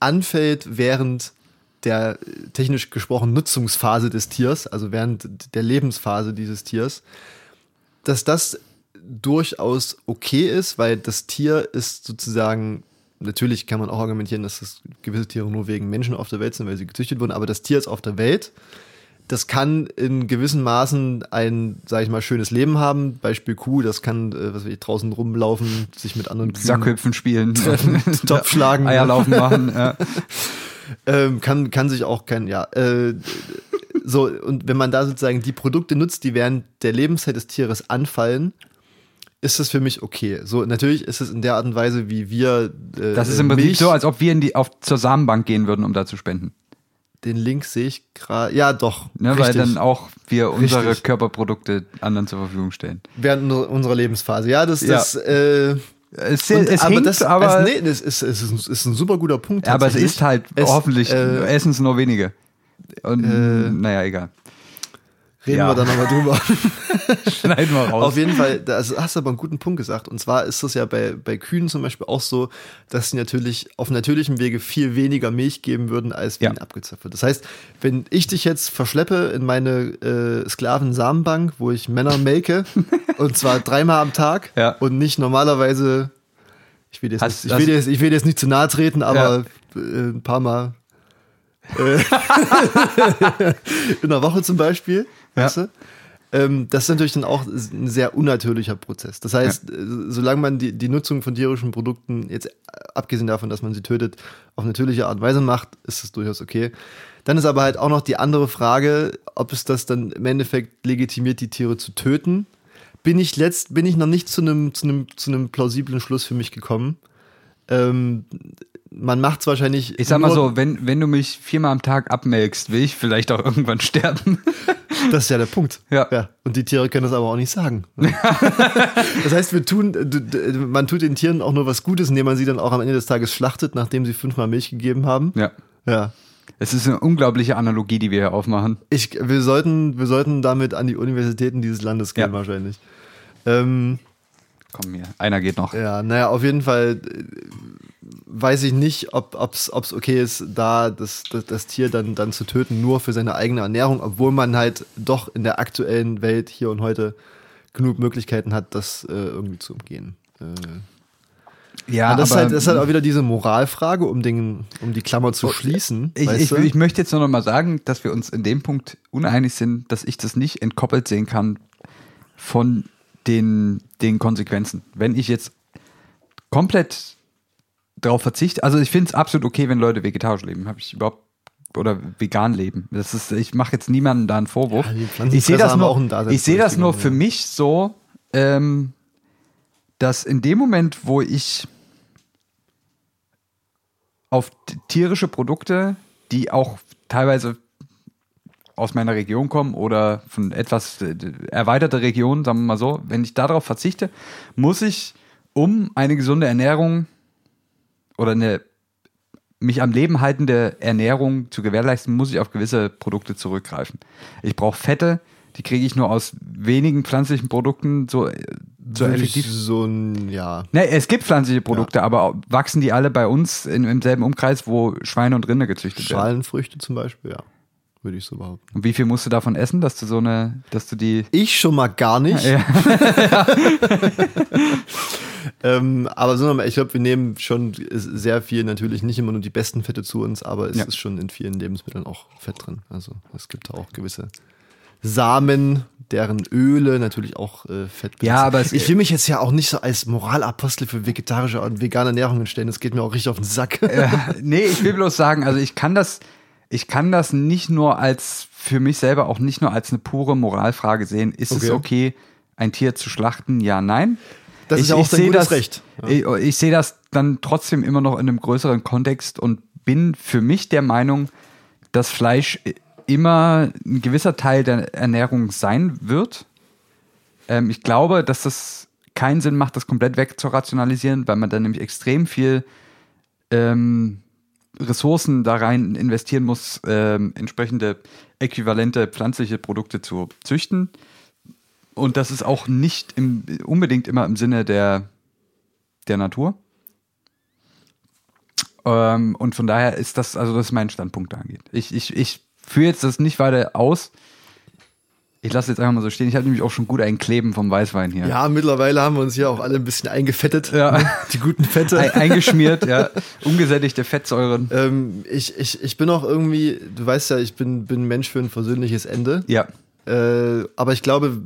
anfällt während der äh, technisch gesprochen Nutzungsphase des Tiers, also während der Lebensphase dieses Tiers, dass das durchaus okay ist, weil das Tier ist sozusagen, natürlich kann man auch argumentieren, dass das gewisse Tiere nur wegen Menschen auf der Welt sind, weil sie gezüchtet wurden, aber das Tier ist auf der Welt. Das kann in gewissen Maßen ein, sag ich mal, schönes Leben haben. Beispiel Kuh, das kann, äh, was weiß ich, draußen rumlaufen, sich mit anderen Kühen Sackhüpfen spielen, Topf schlagen. Eierlaufen machen. Ja. ähm, kann, kann sich auch kein, ja, äh, so, und wenn man da sozusagen die Produkte nutzt, die während der Lebenszeit des Tieres anfallen, ist das für mich okay. So, natürlich ist es in der Art und Weise, wie wir. Äh, Das ist im Prinzip so, als ob wir in die, auf, zur Samenbank gehen würden, um da zu spenden. Den Link sehe ich gerade. Ja, doch. Ne, weil dann auch wir unsere Richtig. Körperprodukte anderen zur Verfügung stellen. Während unserer Lebensphase. Ja, das, Ja. das, äh, Es, und- es das, aber, nee, das ist, es ist, ein- ist ein super guter Punkt. aber es ist halt Es, hoffentlich, Äh, essen es nur wenige. Und Äh, naja, egal. Reden ja. wir dann nochmal drüber. Schneiden wir raus. Auf jeden Fall, da hast du aber einen guten Punkt gesagt. Und zwar ist es ja bei, bei Kühen zum Beispiel auch so, dass sie natürlich auf natürlichem Wege viel weniger Milch geben würden als wie Ja. abgezapft. Das heißt, wenn ich dich jetzt verschleppe in meine äh, Sklavensamenbank, wo ich Männer melke, und zwar dreimal am Tag Ja. und nicht normalerweise, ich will dir jetzt, nicht, ich will jetzt, ich will jetzt nicht zu nahe treten, aber äh, ein paar Mal äh, in der Woche zum Beispiel, Ja. weißt du? Ähm, das ist natürlich dann auch ein sehr unnatürlicher Prozess. Das heißt, äh, solange man die, die Nutzung von tierischen Produkten, jetzt äh, abgesehen davon, dass man sie tötet, auf natürliche Art und Weise macht, ist es durchaus okay. Dann ist aber halt auch noch die andere Frage, ob es das dann im Endeffekt legitimiert, die Tiere zu töten. Bin ich letzt, bin ich noch nicht zu einem, zu einem, zu einem plausiblen Schluss für mich gekommen. Ähm, man macht es wahrscheinlich. Ich sag mal so, wenn, wenn du mich viermal am Tag abmelkst, will ich vielleicht auch irgendwann sterben. Das ist ja der Punkt. Ja. Und die Tiere können das aber auch nicht sagen. das heißt, wir tun, man tut den Tieren auch nur was Gutes, indem man sie dann auch am Ende des Tages schlachtet, nachdem sie fünfmal Milch gegeben haben. ja. Ja. Es ist eine unglaubliche Analogie, die wir hier aufmachen. Ich, wir sollten, wir sollten damit an die Universitäten dieses Landes gehen, Ja. wahrscheinlich. Ähm, Komm hier, einer geht noch. ja, naja, auf jeden Fall weiß ich nicht, ob es okay ist, da das, das, das Tier dann, dann zu töten, nur für seine eigene Ernährung, obwohl man halt doch in der aktuellen Welt hier und heute genug Möglichkeiten hat, das äh, irgendwie zu umgehen. Äh, Ja, und das, ist aber halt, das ist halt auch wieder diese Moralfrage, um, den, um die Klammer zu schließen. ich, ich, ich möchte jetzt nur noch mal sagen, dass wir uns in dem Punkt uneinig sind, dass ich das nicht entkoppelt sehen kann von den, den Konsequenzen. Wenn ich jetzt komplett darauf verzichte, also ich finde es absolut okay, wenn Leute vegetarisch leben, habe ich überhaupt oder vegan leben. Das ist, ich mache jetzt niemandem da einen Vorwurf. Ja, ich sehe das nur, ich sehe das nur für mich so, ähm, dass in dem Moment, wo ich auf tierische Produkte, die auch teilweise aus meiner Region kommen oder von etwas erweiterter Region, sagen wir mal so, wenn ich darauf verzichte, muss ich, um eine gesunde Ernährung oder eine mich am Leben haltende Ernährung zu gewährleisten, muss ich auf gewisse Produkte zurückgreifen. Ich brauche Fette, die kriege ich nur aus wenigen pflanzlichen Produkten so, äh, so effektiv. so ein, ja. Ne, es gibt pflanzliche Produkte, aber wachsen die alle bei uns in, im selben Umkreis, wo Schweine und Rinder gezüchtet werden? Schalenfrüchte zum Beispiel, ja. Würde ich so behaupten. Und wie viel musst du davon essen, dass du so eine, dass du die. Ich schon mal gar nicht. Ja. ähm, aber so ich glaube, wir nehmen schon sehr viel, natürlich nicht immer nur die besten Fette zu uns, aber es Ja. ist schon in vielen Lebensmitteln auch Fett drin. Also es gibt auch gewisse Samen, deren Öle natürlich auch äh, Fett Ja, besitzen. aber es- ich will mich jetzt ja auch nicht so als Moralapostel für vegetarische und vegane Ernährung hinstellen. Das geht mir auch richtig auf den Sack. Äh, nee, ich will bloß sagen, also ich kann das, ich kann das nicht nur als, für mich selber auch nicht nur als eine pure Moralfrage sehen. Ist es Okay. okay, ein Tier zu schlachten? Ja, nein. Das ist ich, ja auch dein gutes das, Recht. Ja. Ich, ich sehe das dann trotzdem immer noch in einem größeren Kontext und bin für mich der Meinung, dass Fleisch immer ein gewisser Teil der Ernährung sein wird. Ähm, ich glaube, dass das keinen Sinn macht, das komplett wegzurationalisieren, weil man dann nämlich extrem viel ähm, Ressourcen da rein investieren muss, ähm, entsprechende äquivalente pflanzliche Produkte zu züchten. Und das ist auch nicht im, unbedingt immer im Sinne der, der Natur. Ähm, und von daher ist das, also das ist mein Standpunkt da angeht. Ich, ich, ich führe jetzt das nicht weiter aus. Ich lasse jetzt einfach mal so stehen. Ich habe nämlich auch schon gut ein Kleben vom Weißwein hier. Ja, mittlerweile haben wir uns hier auch alle ein bisschen eingefettet. Ja. Die guten Fette. Ein, eingeschmiert, ja. Ungesättigte Fettsäuren. Ähm, ich, ich, ich bin auch irgendwie, du weißt ja, ich bin, bin ein Mensch für ein versöhnliches Ende. Ja. Äh, aber ich glaube,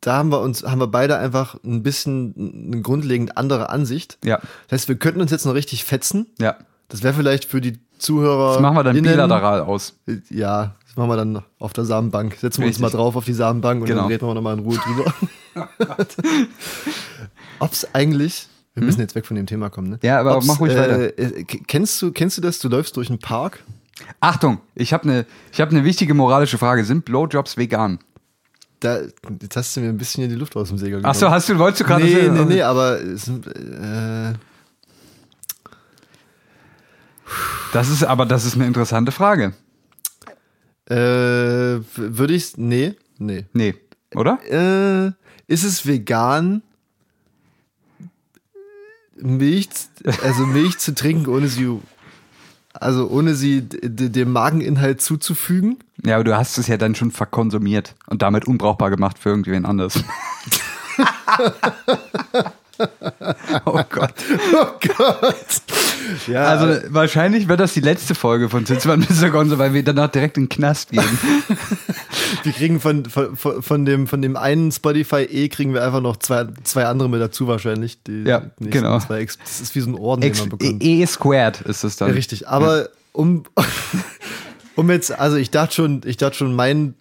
da haben wir uns, haben wir beide einfach ein bisschen eine grundlegend andere Ansicht. Ja. Das heißt, wir könnten uns jetzt noch richtig fetzen. Ja. Das wäre vielleicht für die Zuhörer. Das machen wir dann bilateral aus. Ja, das machen wir dann auf der Samenbank. Setzen wir uns Richtig. mal drauf auf die Samenbank und Genau. dann reden wir nochmal in Ruhe drüber. Ob's eigentlich, wir müssen jetzt weg von dem Thema kommen, ne? Hm? Ja, aber Ob's, mach ruhig äh, weiter. äh, Kennst du, kennst du das? Du läufst durch einen Park Achtung, ich habe eine hab ne wichtige moralische Frage. Sind Blowjobs vegan? Da, jetzt hast du mir ein bisschen hier die Luft aus dem Segel genommen. Ach so, hast du, wolltest du gerade... Nee, nee, nee, aber es, äh, Das ist, aber das ist eine interessante Frage. Äh, würde ich nee, nee. Nee, oder? Äh, ist es vegan, Milch, also Milch zu trinken, ohne sie, also ohne sie dem Mageninhalt zuzufügen? Ja, aber du hast es ja dann schon verkonsumiert und damit unbrauchbar gemacht für irgendwen anders. oh Gott. Oh Gott. Ja, Also wahrscheinlich wird das die letzte Folge von Zitzmann Mr. Gonzo, weil wir danach direkt in den Knast gehen. wir kriegen von, von, von dem, von dem einen Spotify E kriegen wir einfach noch zwei, zwei andere mit dazu wahrscheinlich. Die Ja, genau. Zwei, Ex- das ist wie so ein Orden, den X, man bekommt. e squared ist es dann. Ja, richtig, aber um, um jetzt, also ich dachte schon, ich dachte schon, mein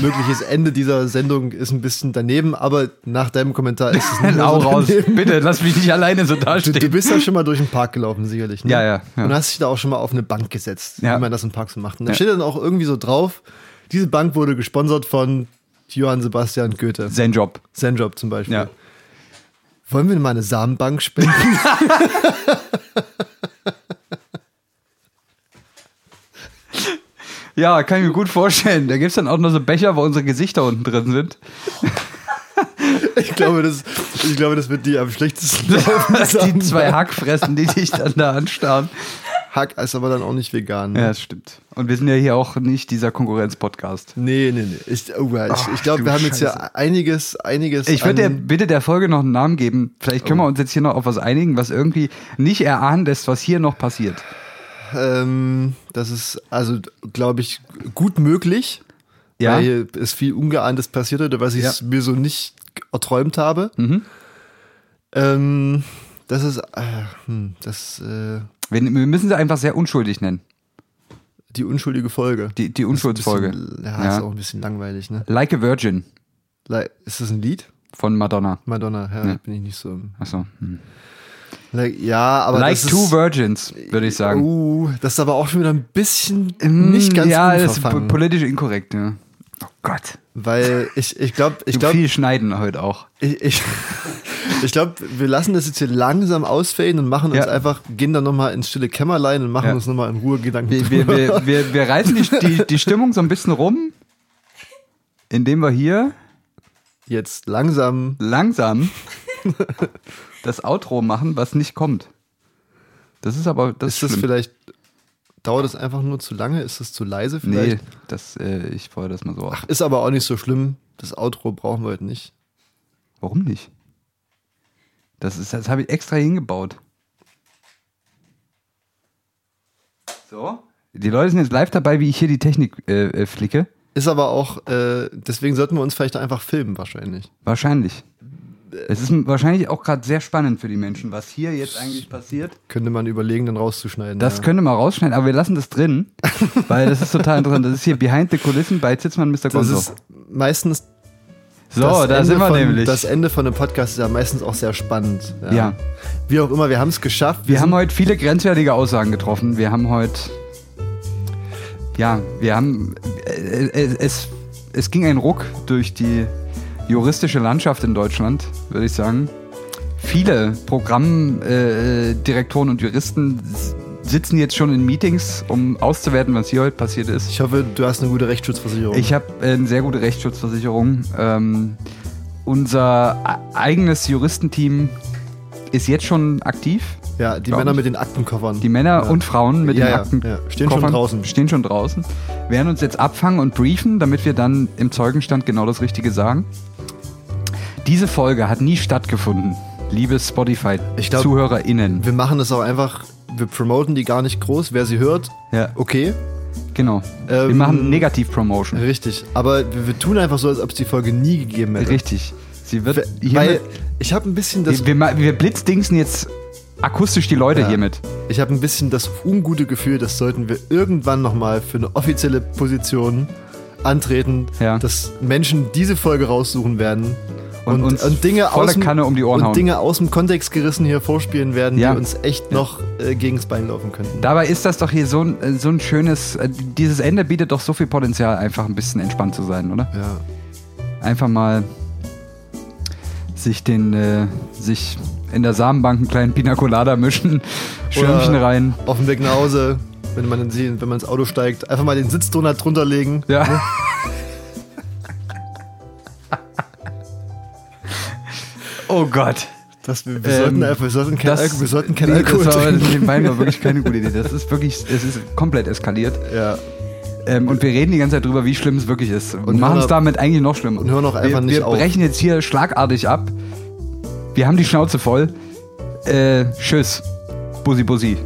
mögliches Ende dieser Sendung ist ein bisschen daneben, aber nach deinem Kommentar ist es nicht Hau so raus, daneben. bitte, lass mich nicht alleine so Du, dastehen. du bist ja schon mal durch den Park gelaufen, sicherlich. Ne? Ja, ja, ja. Und hast dich da auch schon mal auf eine Bank gesetzt, Ja. wie man das in Parks so macht. Und da Ja. steht dann auch irgendwie so drauf, diese Bank wurde gesponsert von Johann Sebastian Goethe. Sein Job. Sein Job zum Beispiel. Ja. Wollen wir mal eine Samenbank spenden? Ja, kann ich mir gut vorstellen. Da gibt es dann auch noch so Becher, wo unsere Gesichter unten drin sind. ich, glaube, das, ich glaube, das wird die am schlechtesten laufen. die zwei Hackfressen, die dich dann da anstarren. Hack ist aber dann auch nicht vegan. Ne? Ja, das stimmt. Und wir sind ja hier auch nicht dieser Konkurrenz-Podcast. Nee, nee, nee. Ich, oh, ja, ich, Ach, ich glaube, wir haben jetzt ja Scheiße. einiges, einiges. Ich würde dir bitte der Folge noch einen Namen geben. Vielleicht können wir uns jetzt hier noch auf was einigen, was irgendwie nicht erahnen lässt, was hier noch passiert. Ähm, das ist, also, glaube ich, gut möglich. Ja. Weil ist viel Ungeahntes passiert heute, was ich Ja. mir so nicht erträumt habe. Mhm. Ähm, das ist, äh, hm, das, äh, Wir, wir müssen sie einfach sehr unschuldig nennen. die unschuldige Folge. Die, die Unschuldsfolge. Bisschen, ja, Ja. ist auch ein bisschen langweilig, ne? Like a Virgin Like, Ist das ein Lied? von Madonna. Madonna, ja, Ja. bin ich nicht so. Achso. Hm. Like, ja, aber Like two ist, Virgins, würde ich sagen. Uh, das ist aber auch schon wieder ein bisschen Mm, nicht ganz Ja, das ist politisch inkorrekt, ja. Oh Gott. Weil ich, ich glaube, ich Ich glaube, viel schneiden heute auch. ich, ich, ich glaube, wir lassen das jetzt hier langsam ausfaden und machen uns Ja. einfach, gehen dann nochmal ins stille Kämmerlein und machen Ja. uns nochmal in Ruhe Gedanken Wir, wir, wir, wir, wir reißen die, die, die Stimmung so ein bisschen rum, indem wir hier Jetzt langsam, langsam das Outro machen, was nicht kommt. Das ist aber das ist das schlimm. vielleicht, dauert es einfach nur zu lange? Ist es zu leise Nee, vielleicht? das, äh, ich feuer das mal so auf. Ist aber auch nicht so schlimm. Das Outro brauchen wir heute nicht. Warum nicht? Das, ist- das habe ich extra hingebaut. So. Die Leute sind jetzt live dabei, wie ich hier die Technik äh, äh, flicke. Ist aber auch, äh, deswegen sollten wir uns vielleicht einfach filmen wahrscheinlich. Wahrscheinlich. Es ist wahrscheinlich auch gerade sehr spannend für die Menschen, was hier jetzt eigentlich passiert. Könnte man überlegen, dann rauszuschneiden. Das ja. könnte man rausschneiden, aber wir lassen das drin, weil das ist total interessant. Das ist hier Behind the Kulissen bei Zitzmann Mr. Das Gonzo. ist meistens So, das da Ende sind wir von, nämlich. Das Ende von einem Podcast ist ja meistens auch sehr spannend. Ja. Wie auch immer, wir haben es geschafft. Wir haben sind- heute viele grenzwertige Aussagen getroffen. Wir haben heute. Ja, wir haben. Äh, äh, es, es ging ein Ruck durch die juristische Landschaft in Deutschland, würde ich sagen. Viele Programmdirektoren äh, Direktoren und Juristen sitzen jetzt schon in Meetings, um auszuwerten, was hier heute passiert ist. Ich hoffe, du hast eine gute Rechtsschutzversicherung. Ich habe eine sehr gute Rechtsschutzversicherung. Ähm, unser e- eigenes Juristenteam ist jetzt schon aktiv. ja, die Männer ich. mit den Aktenkoffern. Die Männer ja. und Frauen mit Ja, den ja, Akten ja. Stehen schon draußen. Stehen schon draußen. Werden uns jetzt abfangen und briefen, damit wir dann im Zeugenstand genau das Richtige sagen. Diese Folge hat nie stattgefunden, liebe Spotify-ZuhörerInnen. Wir machen das auch einfach, wir promoten die gar nicht groß. Wer sie hört, Ja, okay. genau. wir Ähm, machen Negativ-Promotion. Richtig. Aber wir, wir tun einfach so, als ob es die Folge nie gegeben hätte. Richtig. Sie wird Weil hiermit, ich habe ein bisschen das, wir, wir, wir blitzdingsen jetzt akustisch die Leute Ja. hiermit. ich habe ein bisschen das ungute Gefühl, das sollten wir irgendwann nochmal für eine offizielle Position antreten, Ja. dass Menschen diese Folge raussuchen werden und, uns Dinge volle aus dem- Kanne um die Ohren und hauen. Dinge aus dem Kontext gerissen hier vorspielen werden, Ja. die uns echt noch äh, gegens Bein laufen könnten. Dabei ist das doch hier so ein, äh, so ein schönes, äh, dieses Ende bietet doch so viel Potenzial, einfach ein bisschen entspannt zu sein, oder? ja. Einfach mal sich den, äh, sich in der Samenbank einen kleinen Pina Colada mischen, Schirmchen Oder rein. Auf dem Weg nach Hause, wenn man, in wenn man ins Auto steigt, einfach mal den Sitzdonut drunter legen. Ja. oh Gott. Das, wir, wir, Ähm, sollten wir sollten kein, Das- Alko wir sollten kein nee, Alkohol das war, trinken. Wein war wirklich keine gute Idee. Das ist wirklich, es ist komplett eskaliert. Ja. Ähm, und wir reden die ganze Zeit drüber, wie schlimm es wirklich ist. Und machen es damit eigentlich noch schlimmer. und hören auch einfach wir, nicht Wir auf. brechen jetzt hier schlagartig ab. Wir haben die Schnauze voll. Äh, tschüss. Bussi, Bussi.